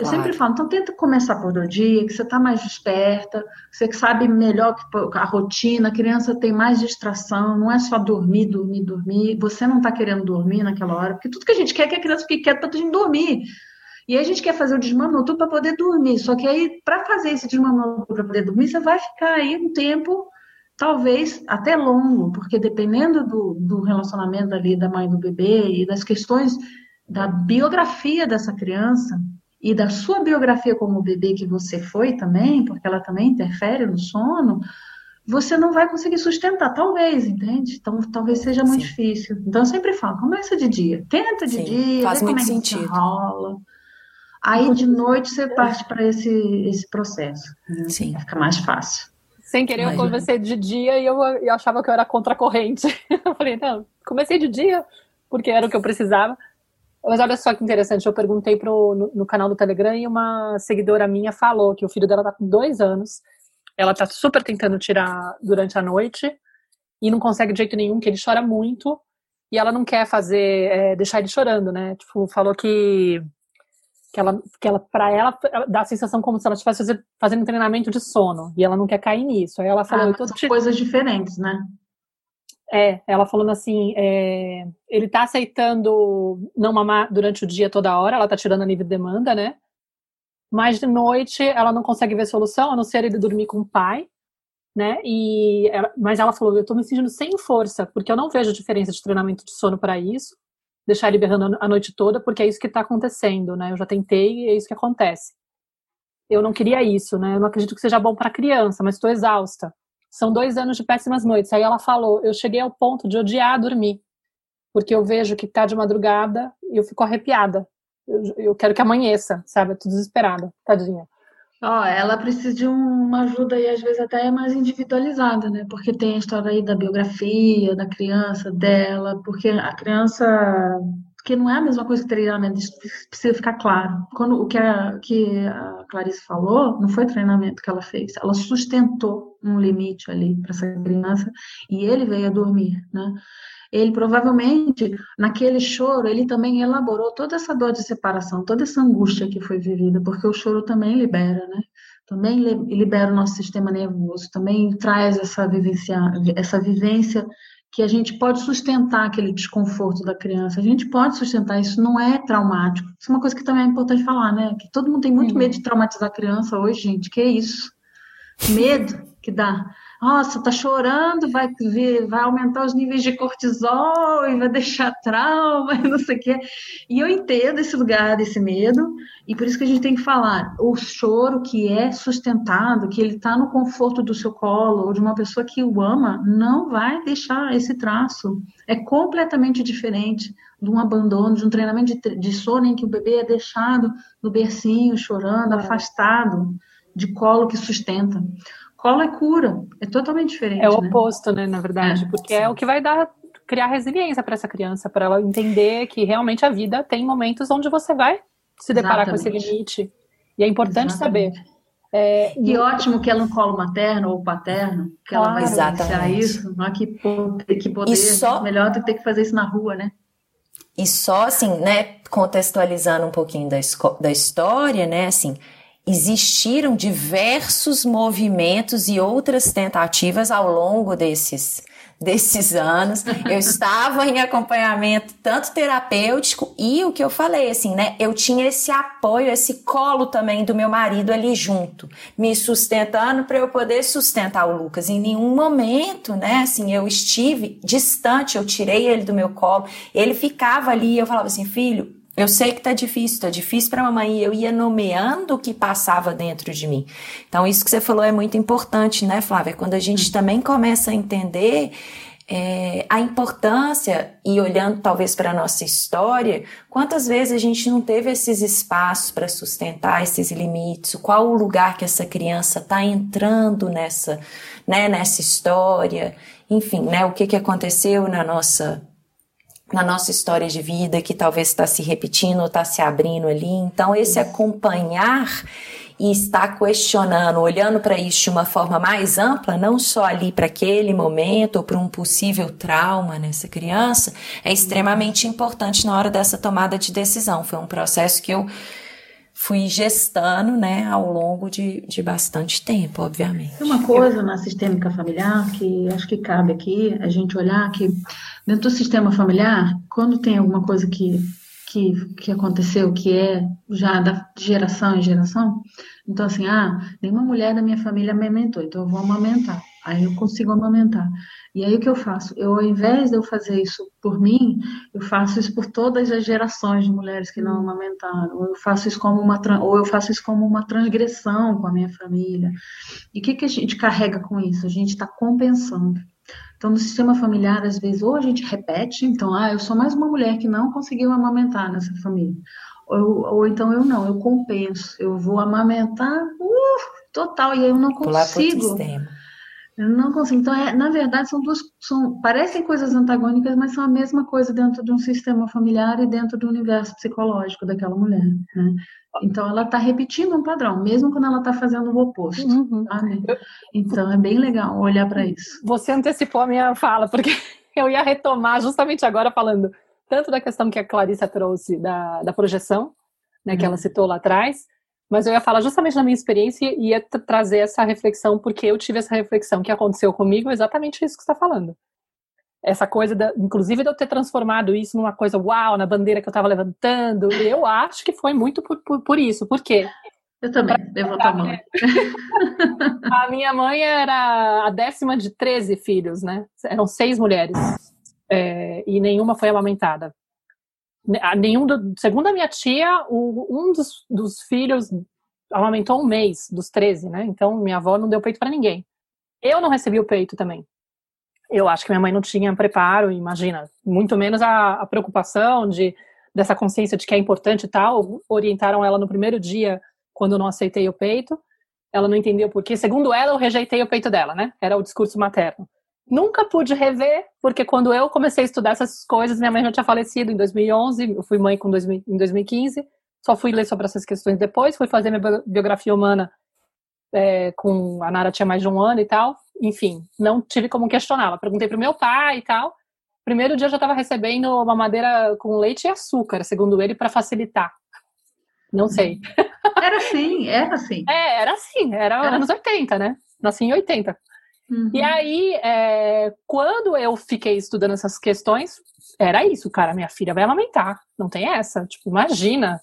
Eu sempre falo, então tenta começar por do dia, que você está mais desperta, você sabe melhor que a rotina, a criança tem mais distração, não é só dormir, dormir, dormir. Você não está querendo dormir naquela hora, porque tudo que a gente quer é que a criança fique quieta para a gente dormir. E aí a gente quer fazer o desmamnotu para poder dormir. Só que aí, para fazer esse desmamnotu para poder dormir, você vai ficar aí um tempo, talvez até longo, porque dependendo do, do relacionamento ali da mãe do bebê e das questões da biografia dessa criança, e da sua biografia como bebê que você foi também, porque ela também interfere no sono, você não vai conseguir sustentar, talvez, entende? Então, talvez seja muito Sim. difícil. Então, eu sempre falo, começa de dia, tenta de Sim, dia, faz muito como é sentido. rola. Aí, de noite, você parte para esse, esse processo. Né? Sim. Fica mais fácil. Sem querer, eu comecei de dia e eu, eu achava que eu era contra a corrente. Eu falei, não, comecei de dia, porque era o que eu precisava. Mas olha só que interessante, eu perguntei pro, no, no, canal do Telegram e uma seguidora minha falou que o filho dela tá com dois anos, ela tá super tentando tirar durante a noite e não consegue de jeito nenhum, que ele chora muito e ela não quer fazer, é, deixar ele chorando, né? Tipo, falou que que ela, que ela para ela dá a sensação como se ela estivesse fazendo um treinamento de sono e ela não quer cair nisso. Aí ela falou, ah, são te... coisas diferentes, né? É, ela falando assim, é, ele tá aceitando não mamar durante o dia toda hora, ela tá tirando a livre demanda, né? Mas de noite ela não consegue ver solução, a não ser ele dormir com o pai, né? E ela, mas ela falou, eu tô me sentindo sem força, porque eu não vejo diferença de treinamento de sono para isso, deixar ele berrando a noite toda, porque é isso que tá acontecendo, né? Eu já tentei e é isso que acontece. Eu não queria isso, né? Eu não acredito que seja bom para criança, mas estou exausta. São dois anos de péssimas noites. Aí ela falou: eu cheguei ao ponto de odiar dormir, porque eu vejo que tá de madrugada e eu fico arrepiada. Eu, eu quero que amanheça, sabe? Eu tô desesperada, tadinha. Ó, oh, ela precisa de uma ajuda e às vezes até mais individualizada, né? Porque tem a história aí da biografia da criança, dela, porque a criança porque não é a mesma coisa que treinamento, isso precisa ficar claro. Quando o que a, que a Clarice falou, não foi treinamento que ela fez, ela sustentou um limite ali para essa criança e ele veio a dormir, né? Ele provavelmente, naquele choro, ele também elaborou toda essa dor de separação, toda essa angústia que foi vivida, porque o choro também libera, né? Também libera o nosso sistema nervoso, também traz essa vivência, essa vivência que a gente pode sustentar aquele desconforto da criança. A gente pode sustentar, isso não é traumático. Isso é uma coisa que também é importante falar, né? Que todo mundo tem muito uhum. medo de traumatizar a criança hoje, gente. Que é isso? Medo que dá nossa, tá chorando, vai ver, vai aumentar os níveis de cortisol e vai deixar trauma, não sei o quê. E eu entendo esse lugar, esse medo, e por isso que a gente tem que falar, o choro que é sustentado, que ele tá no conforto do seu colo, ou de uma pessoa que o ama, não vai deixar esse traço. É completamente diferente de um abandono, de um treinamento de, de sono em que o bebê é deixado no bercinho, chorando, é. afastado de colo que sustenta. Colo é cura, é totalmente diferente. É o né? oposto, né, na verdade, é, porque sim. é o que vai dar criar resiliência para essa criança, para ela entender que realmente a vida tem momentos onde você vai se deparar Exatamente. com esse limite. E é importante Exatamente. saber. É, e ótimo que ela no colo materno ou paterno, que ela vai vivenciar isso. Não, que, que poder, só... melhor do que ter que fazer isso na rua, né? E só assim, né, contextualizando um pouquinho da, da história, né, assim, existiram diversos movimentos e outras tentativas ao longo desses desses anos. Eu estava em acompanhamento tanto terapêutico e o que eu falei assim, né? Eu tinha esse apoio, esse colo também do meu marido ali junto, me sustentando para eu poder sustentar o Lucas. Em nenhum momento, né, assim, eu estive distante, eu tirei ele do meu colo. Ele ficava ali, e eu falava assim, filho, eu sei que tá difícil, tá difícil para mamãe. E eu ia nomeando o que passava dentro de mim. Então, isso que você falou é muito importante, né, Flávia? Quando a gente também começa a entender é, a importância, e olhando talvez para nossa história, quantas vezes a gente não teve esses espaços para sustentar esses limites, qual o lugar que essa criança está entrando nessa, né, nessa história, enfim, né, o que, que aconteceu na nossa na nossa história de vida que talvez está se repetindo está se abrindo ali. Então, esse acompanhar e estar questionando, olhando para isso de uma forma mais ampla, não só ali para aquele momento ou para um possível trauma nessa criança, é extremamente importante na hora dessa tomada de decisão. Foi um processo que eu fui gestando, né, ao longo de, de bastante tempo, obviamente. Uma coisa na sistêmica familiar que acho que cabe aqui a gente olhar que dentro do sistema familiar, quando tem alguma coisa que que, que aconteceu, que é já da geração em geração. Então, assim, ah, nenhuma mulher da minha família amamentou, então eu vou amamentar. Aí eu consigo amamentar. E aí o que eu faço? Eu, ao invés de eu fazer isso por mim, eu faço isso por todas as gerações de mulheres que não amamentaram. Ou eu faço isso como uma, ou eu faço isso como uma transgressão com a minha família. E o que, que a gente carrega com isso? A gente está compensando. Então, no sistema familiar, às vezes, ou a gente repete, então, ah, eu sou mais uma mulher que não conseguiu amamentar nessa família. Ou, ou então eu não, eu compenso, eu vou amamentar uh, total, e aí eu não consigo. Eu não consigo. Então, é, na verdade, são duas. São, parecem coisas antagônicas, mas são a mesma coisa dentro de um sistema familiar e dentro do universo psicológico daquela mulher. Né? Então, ela está repetindo um padrão, mesmo quando ela está fazendo o oposto. Uhum. Então, é bem legal olhar para isso. Você antecipou a minha fala, porque eu ia retomar justamente agora falando tanto da questão que a Clarissa trouxe da, da projeção, né, que ela uhum. citou lá atrás, mas eu ia falar justamente da minha experiência e ia trazer essa reflexão, porque eu tive essa reflexão que aconteceu comigo, exatamente isso que você está falando. Essa coisa, da, inclusive, de eu ter transformado isso numa coisa uau, na bandeira que eu estava levantando. Eu acho que foi muito por, por, por isso. Por quê? Eu também, levanto a mão. a minha mãe era a décima de 13 filhos, né? Eram seis mulheres. É, e nenhuma foi amamentada nenhum do, segundo a minha tia, o, um dos, dos, filhos amamentou um mês dos 13, né? Então minha avó não deu peito para ninguém. Eu não recebi o peito também. Eu acho que minha mãe não tinha preparo, imagina, muito menos a, a preocupação de dessa consciência de que é importante e tal. Orientaram ela no primeiro dia quando eu não aceitei o peito. Ela não entendeu por quê. Segundo ela, eu rejeitei o peito dela, né? Era o discurso materno. Nunca pude rever, porque quando eu comecei a estudar essas coisas, minha mãe já tinha falecido em 2011, eu fui mãe com 2000, em 2015, só fui ler sobre essas questões depois, fui fazer minha biografia humana é, com a Nara tinha mais de um ano e tal, enfim, não tive como questioná-la. Perguntei pro meu pai e tal. Primeiro dia eu já estava recebendo uma madeira com leite e açúcar, segundo ele, para facilitar. Não sei. Era assim, era assim. É, era assim, era, era anos 80, né? Nasci em 80. Uhum. E aí, é, quando eu fiquei estudando essas questões, era isso, cara, minha filha vai amamentar, não tem essa, tipo, imagina.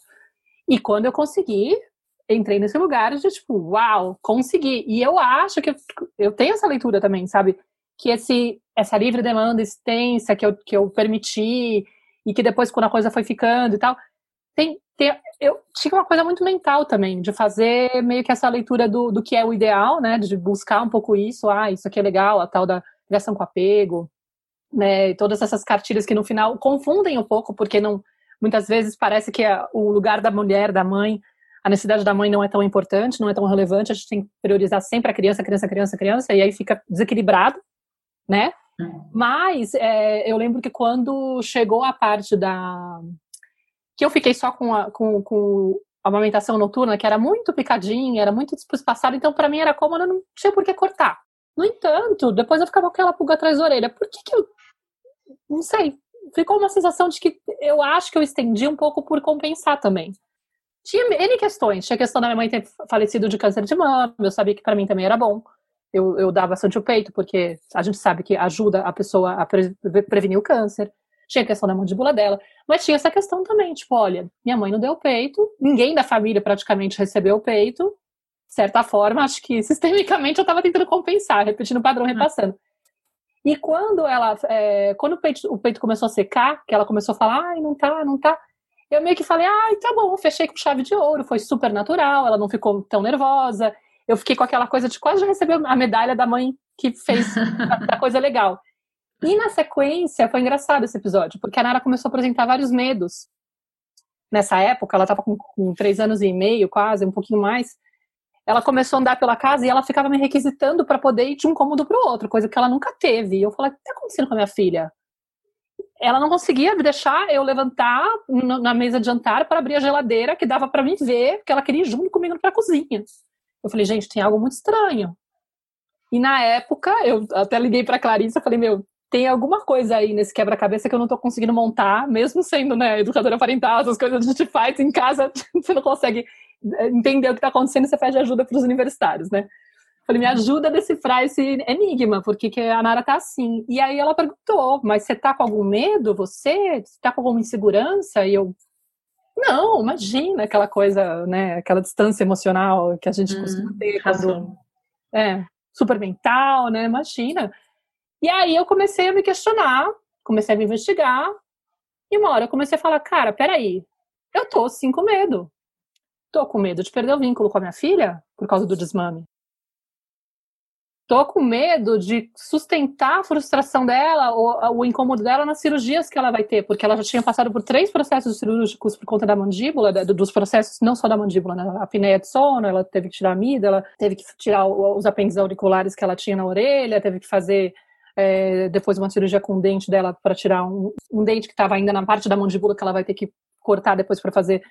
E quando eu consegui, entrei nesse lugar de tipo, uau, consegui. E eu acho que eu, eu tenho essa leitura também, sabe? Que esse, essa livre demanda extensa que eu, que eu permiti, e que depois, quando a coisa foi ficando e tal, tem, tem, eu tinha uma coisa muito mental também, de fazer meio que essa leitura do, do que é o ideal, né? De buscar um pouco isso, ah, isso aqui é legal, a tal da criação com apego, né? Todas essas cartilhas que no final confundem um pouco, porque não muitas vezes parece que a, o lugar da mulher, da mãe, a necessidade da mãe não é tão importante, não é tão relevante, a gente tem que priorizar sempre a criança, criança, criança, criança, e aí fica desequilibrado, né? Hum. Mas é, eu lembro que quando chegou a parte da que eu fiquei só com a, com, com a amamentação noturna, que era muito picadinha, era muito espaçado, então para mim era cômodo, não tinha por que cortar. No entanto, depois eu ficava com aquela pulga atrás da orelha. Por que que eu... Não sei. Ficou uma sensação de que eu acho que eu estendi um pouco por compensar também. Tinha N questões. Tinha a questão da minha mãe ter falecido de câncer de mama, eu sabia que para mim também era bom. Eu, eu dava bastante o peito, porque a gente sabe que ajuda a pessoa a pre prevenir o câncer tinha a questão da mandíbula dela, mas tinha essa questão também, tipo, olha, minha mãe não deu peito, ninguém da família praticamente recebeu o peito, de certa forma, acho que sistemicamente eu estava tentando compensar, repetindo o padrão, uhum. repassando. E quando ela, é, quando o peito, o peito começou a secar, que ela começou a falar, ai, não tá, não tá, eu meio que falei, ai, tá bom, fechei com chave de ouro, foi super natural, ela não ficou tão nervosa, eu fiquei com aquela coisa de quase já receber a medalha da mãe que fez a, a coisa legal. E na sequência, foi engraçado esse episódio, porque a Nara começou a apresentar vários medos. Nessa época, ela estava com, com três anos e meio, quase, um pouquinho mais. Ela começou a andar pela casa e ela ficava me requisitando para poder ir de um cômodo para o outro, coisa que ela nunca teve. E eu falei: o que está acontecendo com a minha filha? Ela não conseguia deixar eu levantar na mesa de jantar para abrir a geladeira que dava para mim ver, porque ela queria ir junto comigo para a cozinha. Eu falei: gente, tem algo muito estranho. E na época, eu até liguei para Clarissa, falei: meu, tem alguma coisa aí nesse quebra-cabeça que eu não tô conseguindo montar, mesmo sendo, né, educadora parental, essas coisas a gente faz em casa, você não consegue entender o que está acontecendo, você pede ajuda para os universitários, né? Falei, me ajuda a decifrar esse enigma, porque que a Nara tá assim. E aí ela perguntou, mas você tá com algum medo, você? Você tá com alguma insegurança? E eu, não, imagina aquela coisa, né, aquela distância emocional que a gente hum, costuma ter quando, é, super mental, né, imagina. E aí eu comecei a me questionar, comecei a me investigar, e uma hora eu comecei a falar, cara, peraí, eu tô sim com medo. Tô com medo de perder o vínculo com a minha filha por causa do desmame tô com medo de sustentar a frustração dela ou o incômodo dela nas cirurgias que ela vai ter, porque ela já tinha passado por três processos cirúrgicos por conta da mandíbula, dos processos não só da mandíbula, né? a apneia de sono, ela teve que tirar a amida, ela teve que tirar os apêndices auriculares que ela tinha na orelha, teve que fazer é, depois uma cirurgia com o dente dela para tirar um, um dente que estava ainda na parte da mandíbula que ela vai ter que cortar depois para fazer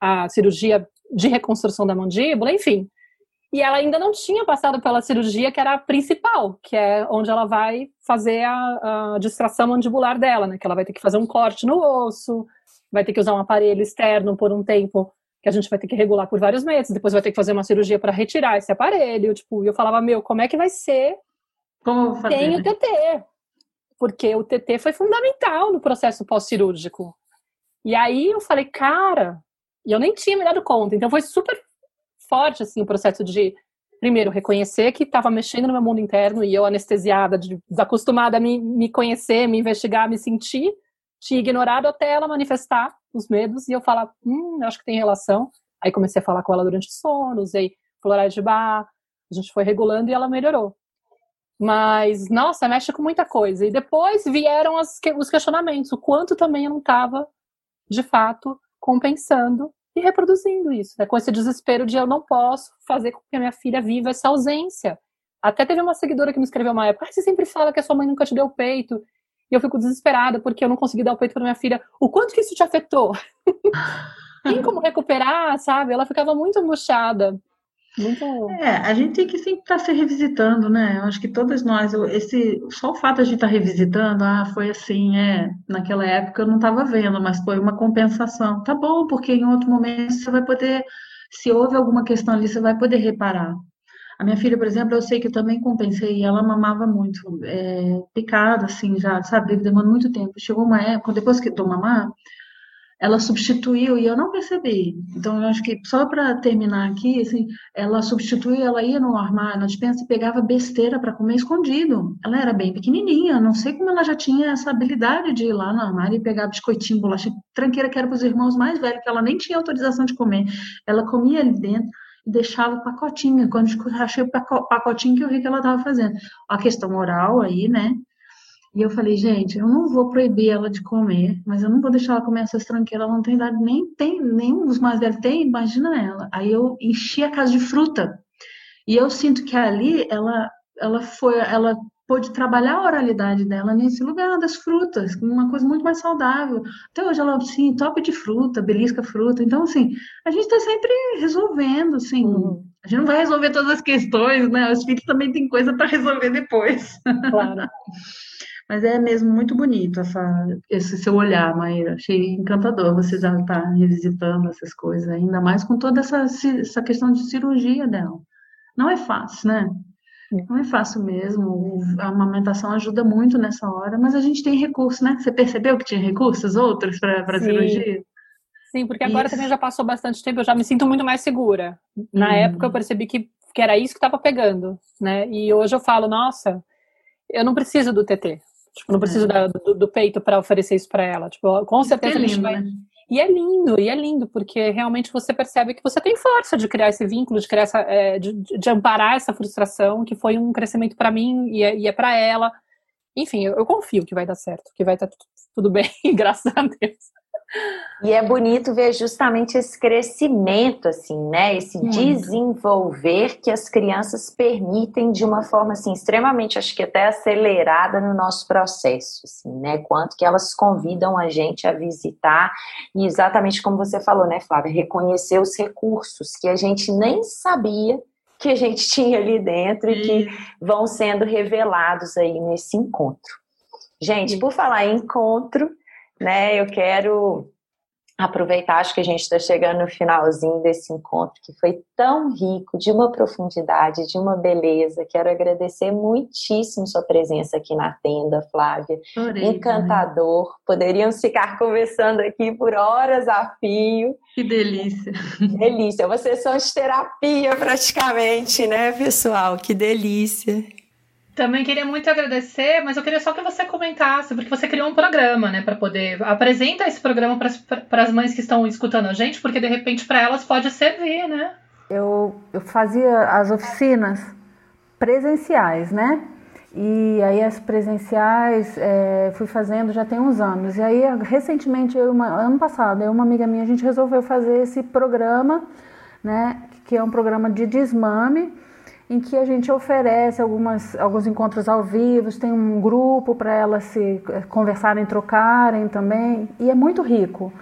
a cirurgia de reconstrução da mandíbula, enfim e ela ainda não tinha passado pela cirurgia que era a principal, que é onde ela vai fazer a, a, distração mandibular dela, né? Que ela vai ter que fazer um corte no osso, vai ter que usar um aparelho externo por um tempo que a gente vai ter que regular por vários meses, depois vai ter que fazer uma cirurgia para retirar esse aparelho, tipo, e eu falava, meu, como é que vai ser? Como fazer? Tem o TT. Porque o TT foi fundamental no processo pós-cirúrgico. E aí eu falei, cara, e eu nem tinha me dado conta, então foi super forte assim o processo de primeiro reconhecer que estava mexendo no meu mundo interno e eu anestesiada, desacostumada a me, me conhecer, me investigar, me sentir, tinha ignorado até ela manifestar os medos e eu falar, hum, acho que tem relação. Aí comecei a falar com ela durante o sono, usei florais de bar, a gente foi regulando e ela melhorou. Mas, nossa, mexe com muita coisa. E depois vieram as, os questionamentos, o quanto também eu não estava, de fato, compensando e reproduzindo isso, né? com esse desespero de eu não posso fazer com que a minha filha viva essa ausência. Até teve uma seguidora que me escreveu uma época, ah, você sempre fala que a sua mãe nunca te deu peito. E eu fico desesperada porque eu não consegui dar o peito para minha filha. O quanto que isso te afetou? Tem como recuperar, sabe? Ela ficava muito angustiada. Muito... É, a gente tem que sempre estar tá se revisitando, né? Eu acho que todas nós, esse, só o fato de a gente estar tá revisitando, ah, foi assim, é, naquela época eu não estava vendo, mas foi uma compensação. Tá bom, porque em outro momento você vai poder, se houve alguma questão ali, você vai poder reparar. A minha filha, por exemplo, eu sei que eu também compensei, ela mamava muito, é, picada, assim, já, sabe, demorou muito tempo. Chegou uma época, depois que eu mamar, ela substituiu e eu não percebi. Então, eu acho que só para terminar aqui, assim, ela substituiu, ela ia no armário, na dispensa e pegava besteira para comer escondido. Ela era bem pequenininha, não sei como ela já tinha essa habilidade de ir lá no armário e pegar biscoitinho, bolacha tranqueira que era para os irmãos mais velhos, que ela nem tinha autorização de comer. Ela comia ali dentro e deixava o pacotinho. Quando eu achei o pacotinho que eu vi que ela estava fazendo. A questão oral aí, né? E eu falei, gente, eu não vou proibir ela de comer, mas eu não vou deixar ela comer essas tranqueiras, ela não tem idade, nem tem, nenhum dos mais velhos tem, imagina ela. Aí eu enchi a casa de fruta. E eu sinto que ali ela, ela foi, ela pôde trabalhar a oralidade dela nesse lugar das frutas, uma coisa muito mais saudável. Até hoje ela, assim, top de fruta, belisca fruta. Então, assim, a gente está sempre resolvendo, assim. Uhum. A gente não vai resolver todas as questões, né? Os filhos também têm coisa para resolver depois. Claro. Mas é mesmo muito bonito essa, esse seu olhar, Maíra. Achei encantador você já estar tá revisitando essas coisas, ainda mais com toda essa, essa questão de cirurgia dela. Não é fácil, né? Não é fácil mesmo. A amamentação ajuda muito nessa hora, mas a gente tem recursos, né? Você percebeu que tinha recursos outros para a cirurgia? Sim, porque agora isso. também já passou bastante tempo, eu já me sinto muito mais segura. Na hum. época eu percebi que, que era isso que estava pegando, né? E hoje eu falo, nossa, eu não preciso do TT. Tipo, não preciso é. do, do, peito para oferecer isso para ela. Tipo, com certeza é lindo, a gente vai. Né? E é lindo, e é lindo, porque realmente você percebe que você tem força de criar esse vínculo, de criar essa, é, de, de, amparar essa frustração, que foi um crescimento para mim e é, e é para ela. Enfim, eu, eu, confio que vai dar certo, que vai estar tá tudo bem, graças a Deus. E é bonito ver justamente esse crescimento, assim, né? Esse Muito. desenvolver que as crianças permitem de uma forma, assim, extremamente, acho que até acelerada no nosso processo, assim, né? Quanto que elas convidam a gente a visitar e exatamente como você falou, né, Flávia? Reconhecer os recursos que a gente nem sabia que a gente tinha ali dentro e que vão sendo revelados aí nesse encontro. Gente, por falar em encontro, né? Eu quero aproveitar, acho que a gente está chegando no finalzinho desse encontro, que foi tão rico, de uma profundidade, de uma beleza. Quero agradecer muitíssimo sua presença aqui na tenda, Flávia. Encantador. Né? Poderíamos ficar conversando aqui por horas a fio. Que delícia. Delícia. Vocês são de terapia praticamente, né, pessoal? Que delícia. Também queria muito agradecer, mas eu queria só que você comentasse, porque você criou um programa, né, para poder apresenta esse programa para as mães que estão escutando a gente, porque de repente para elas pode servir, né? Eu, eu fazia as oficinas presenciais, né? E aí as presenciais é, fui fazendo já tem uns anos. E aí recentemente, eu, uma, ano passado, eu uma amiga minha, a gente resolveu fazer esse programa, né? Que é um programa de desmame em que a gente oferece algumas, alguns encontros ao vivo, tem um grupo para elas se eh, conversarem, trocarem também, e é muito rico.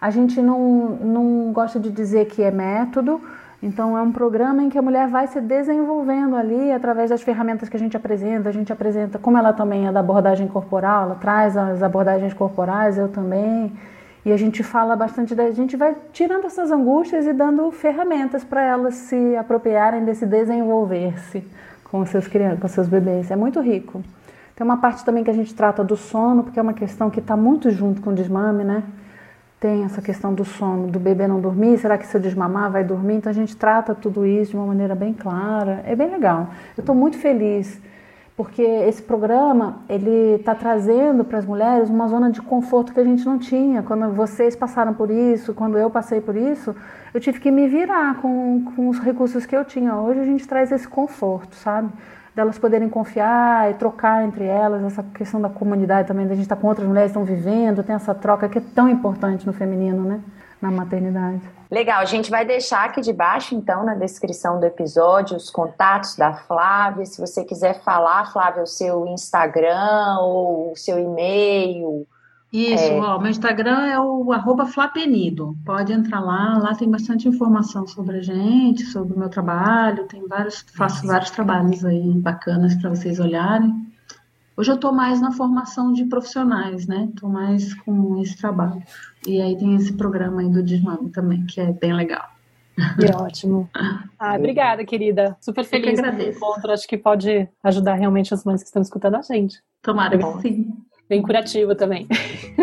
A gente não, não gosta de dizer que é método, então é um programa em que a mulher vai se desenvolvendo ali através das ferramentas que a gente apresenta. A gente apresenta, como ela também é da abordagem corporal, ela traz as abordagens corporais, eu também. E a gente fala bastante da. A gente vai tirando essas angústias e dando ferramentas para elas se apropriarem desse desenvolver-se com seus crianças, com seus bebês. É muito rico. Tem uma parte também que a gente trata do sono, porque é uma questão que está muito junto com o desmame, né? Tem essa questão do sono, do bebê não dormir, será que se eu desmamar vai dormir? Então a gente trata tudo isso de uma maneira bem clara. É bem legal. Eu estou muito feliz porque esse programa ele está trazendo para as mulheres uma zona de conforto que a gente não tinha. Quando vocês passaram por isso, quando eu passei por isso, eu tive que me virar com, com os recursos que eu tinha. Hoje a gente traz esse conforto, sabe? Delas poderem confiar e trocar entre elas, essa questão da comunidade também, da gente estar tá com outras mulheres estão vivendo, tem essa troca que é tão importante no feminino, né? Na maternidade. Legal, a gente vai deixar aqui debaixo, então, na descrição do episódio, os contatos da Flávia. Se você quiser falar, Flávia, o seu Instagram ou o seu e-mail. Isso, é... ó, meu Instagram é o arroba flapenido. Pode entrar lá, lá tem bastante informação sobre a gente, sobre o meu trabalho. Tem vários, faço vários trabalhos aí bacanas para vocês olharem. Hoje eu estou mais na formação de profissionais, né? Estou mais com esse trabalho. E aí tem esse programa aí do Desmame também, que é bem legal. Que ótimo. Ah, obrigada, querida. Super feliz com o encontro. Acho que pode ajudar realmente as mães que estão escutando a gente. Tomara que sim. Bem curativo também.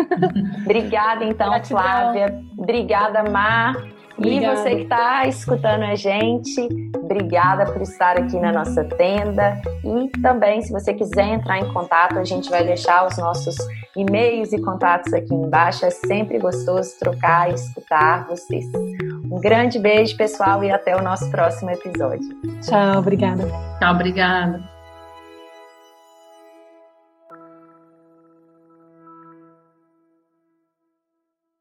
Obrigada, então, Gratidão. Flávia. Obrigada, Mar. Obrigada. E você que está escutando a gente, obrigada por estar aqui na nossa tenda. E também, se você quiser entrar em contato, a gente vai deixar os nossos e-mails e contatos aqui embaixo. É sempre gostoso trocar e escutar vocês. Um grande beijo, pessoal, e até o nosso próximo episódio. Tchau, obrigada. Tchau, obrigada.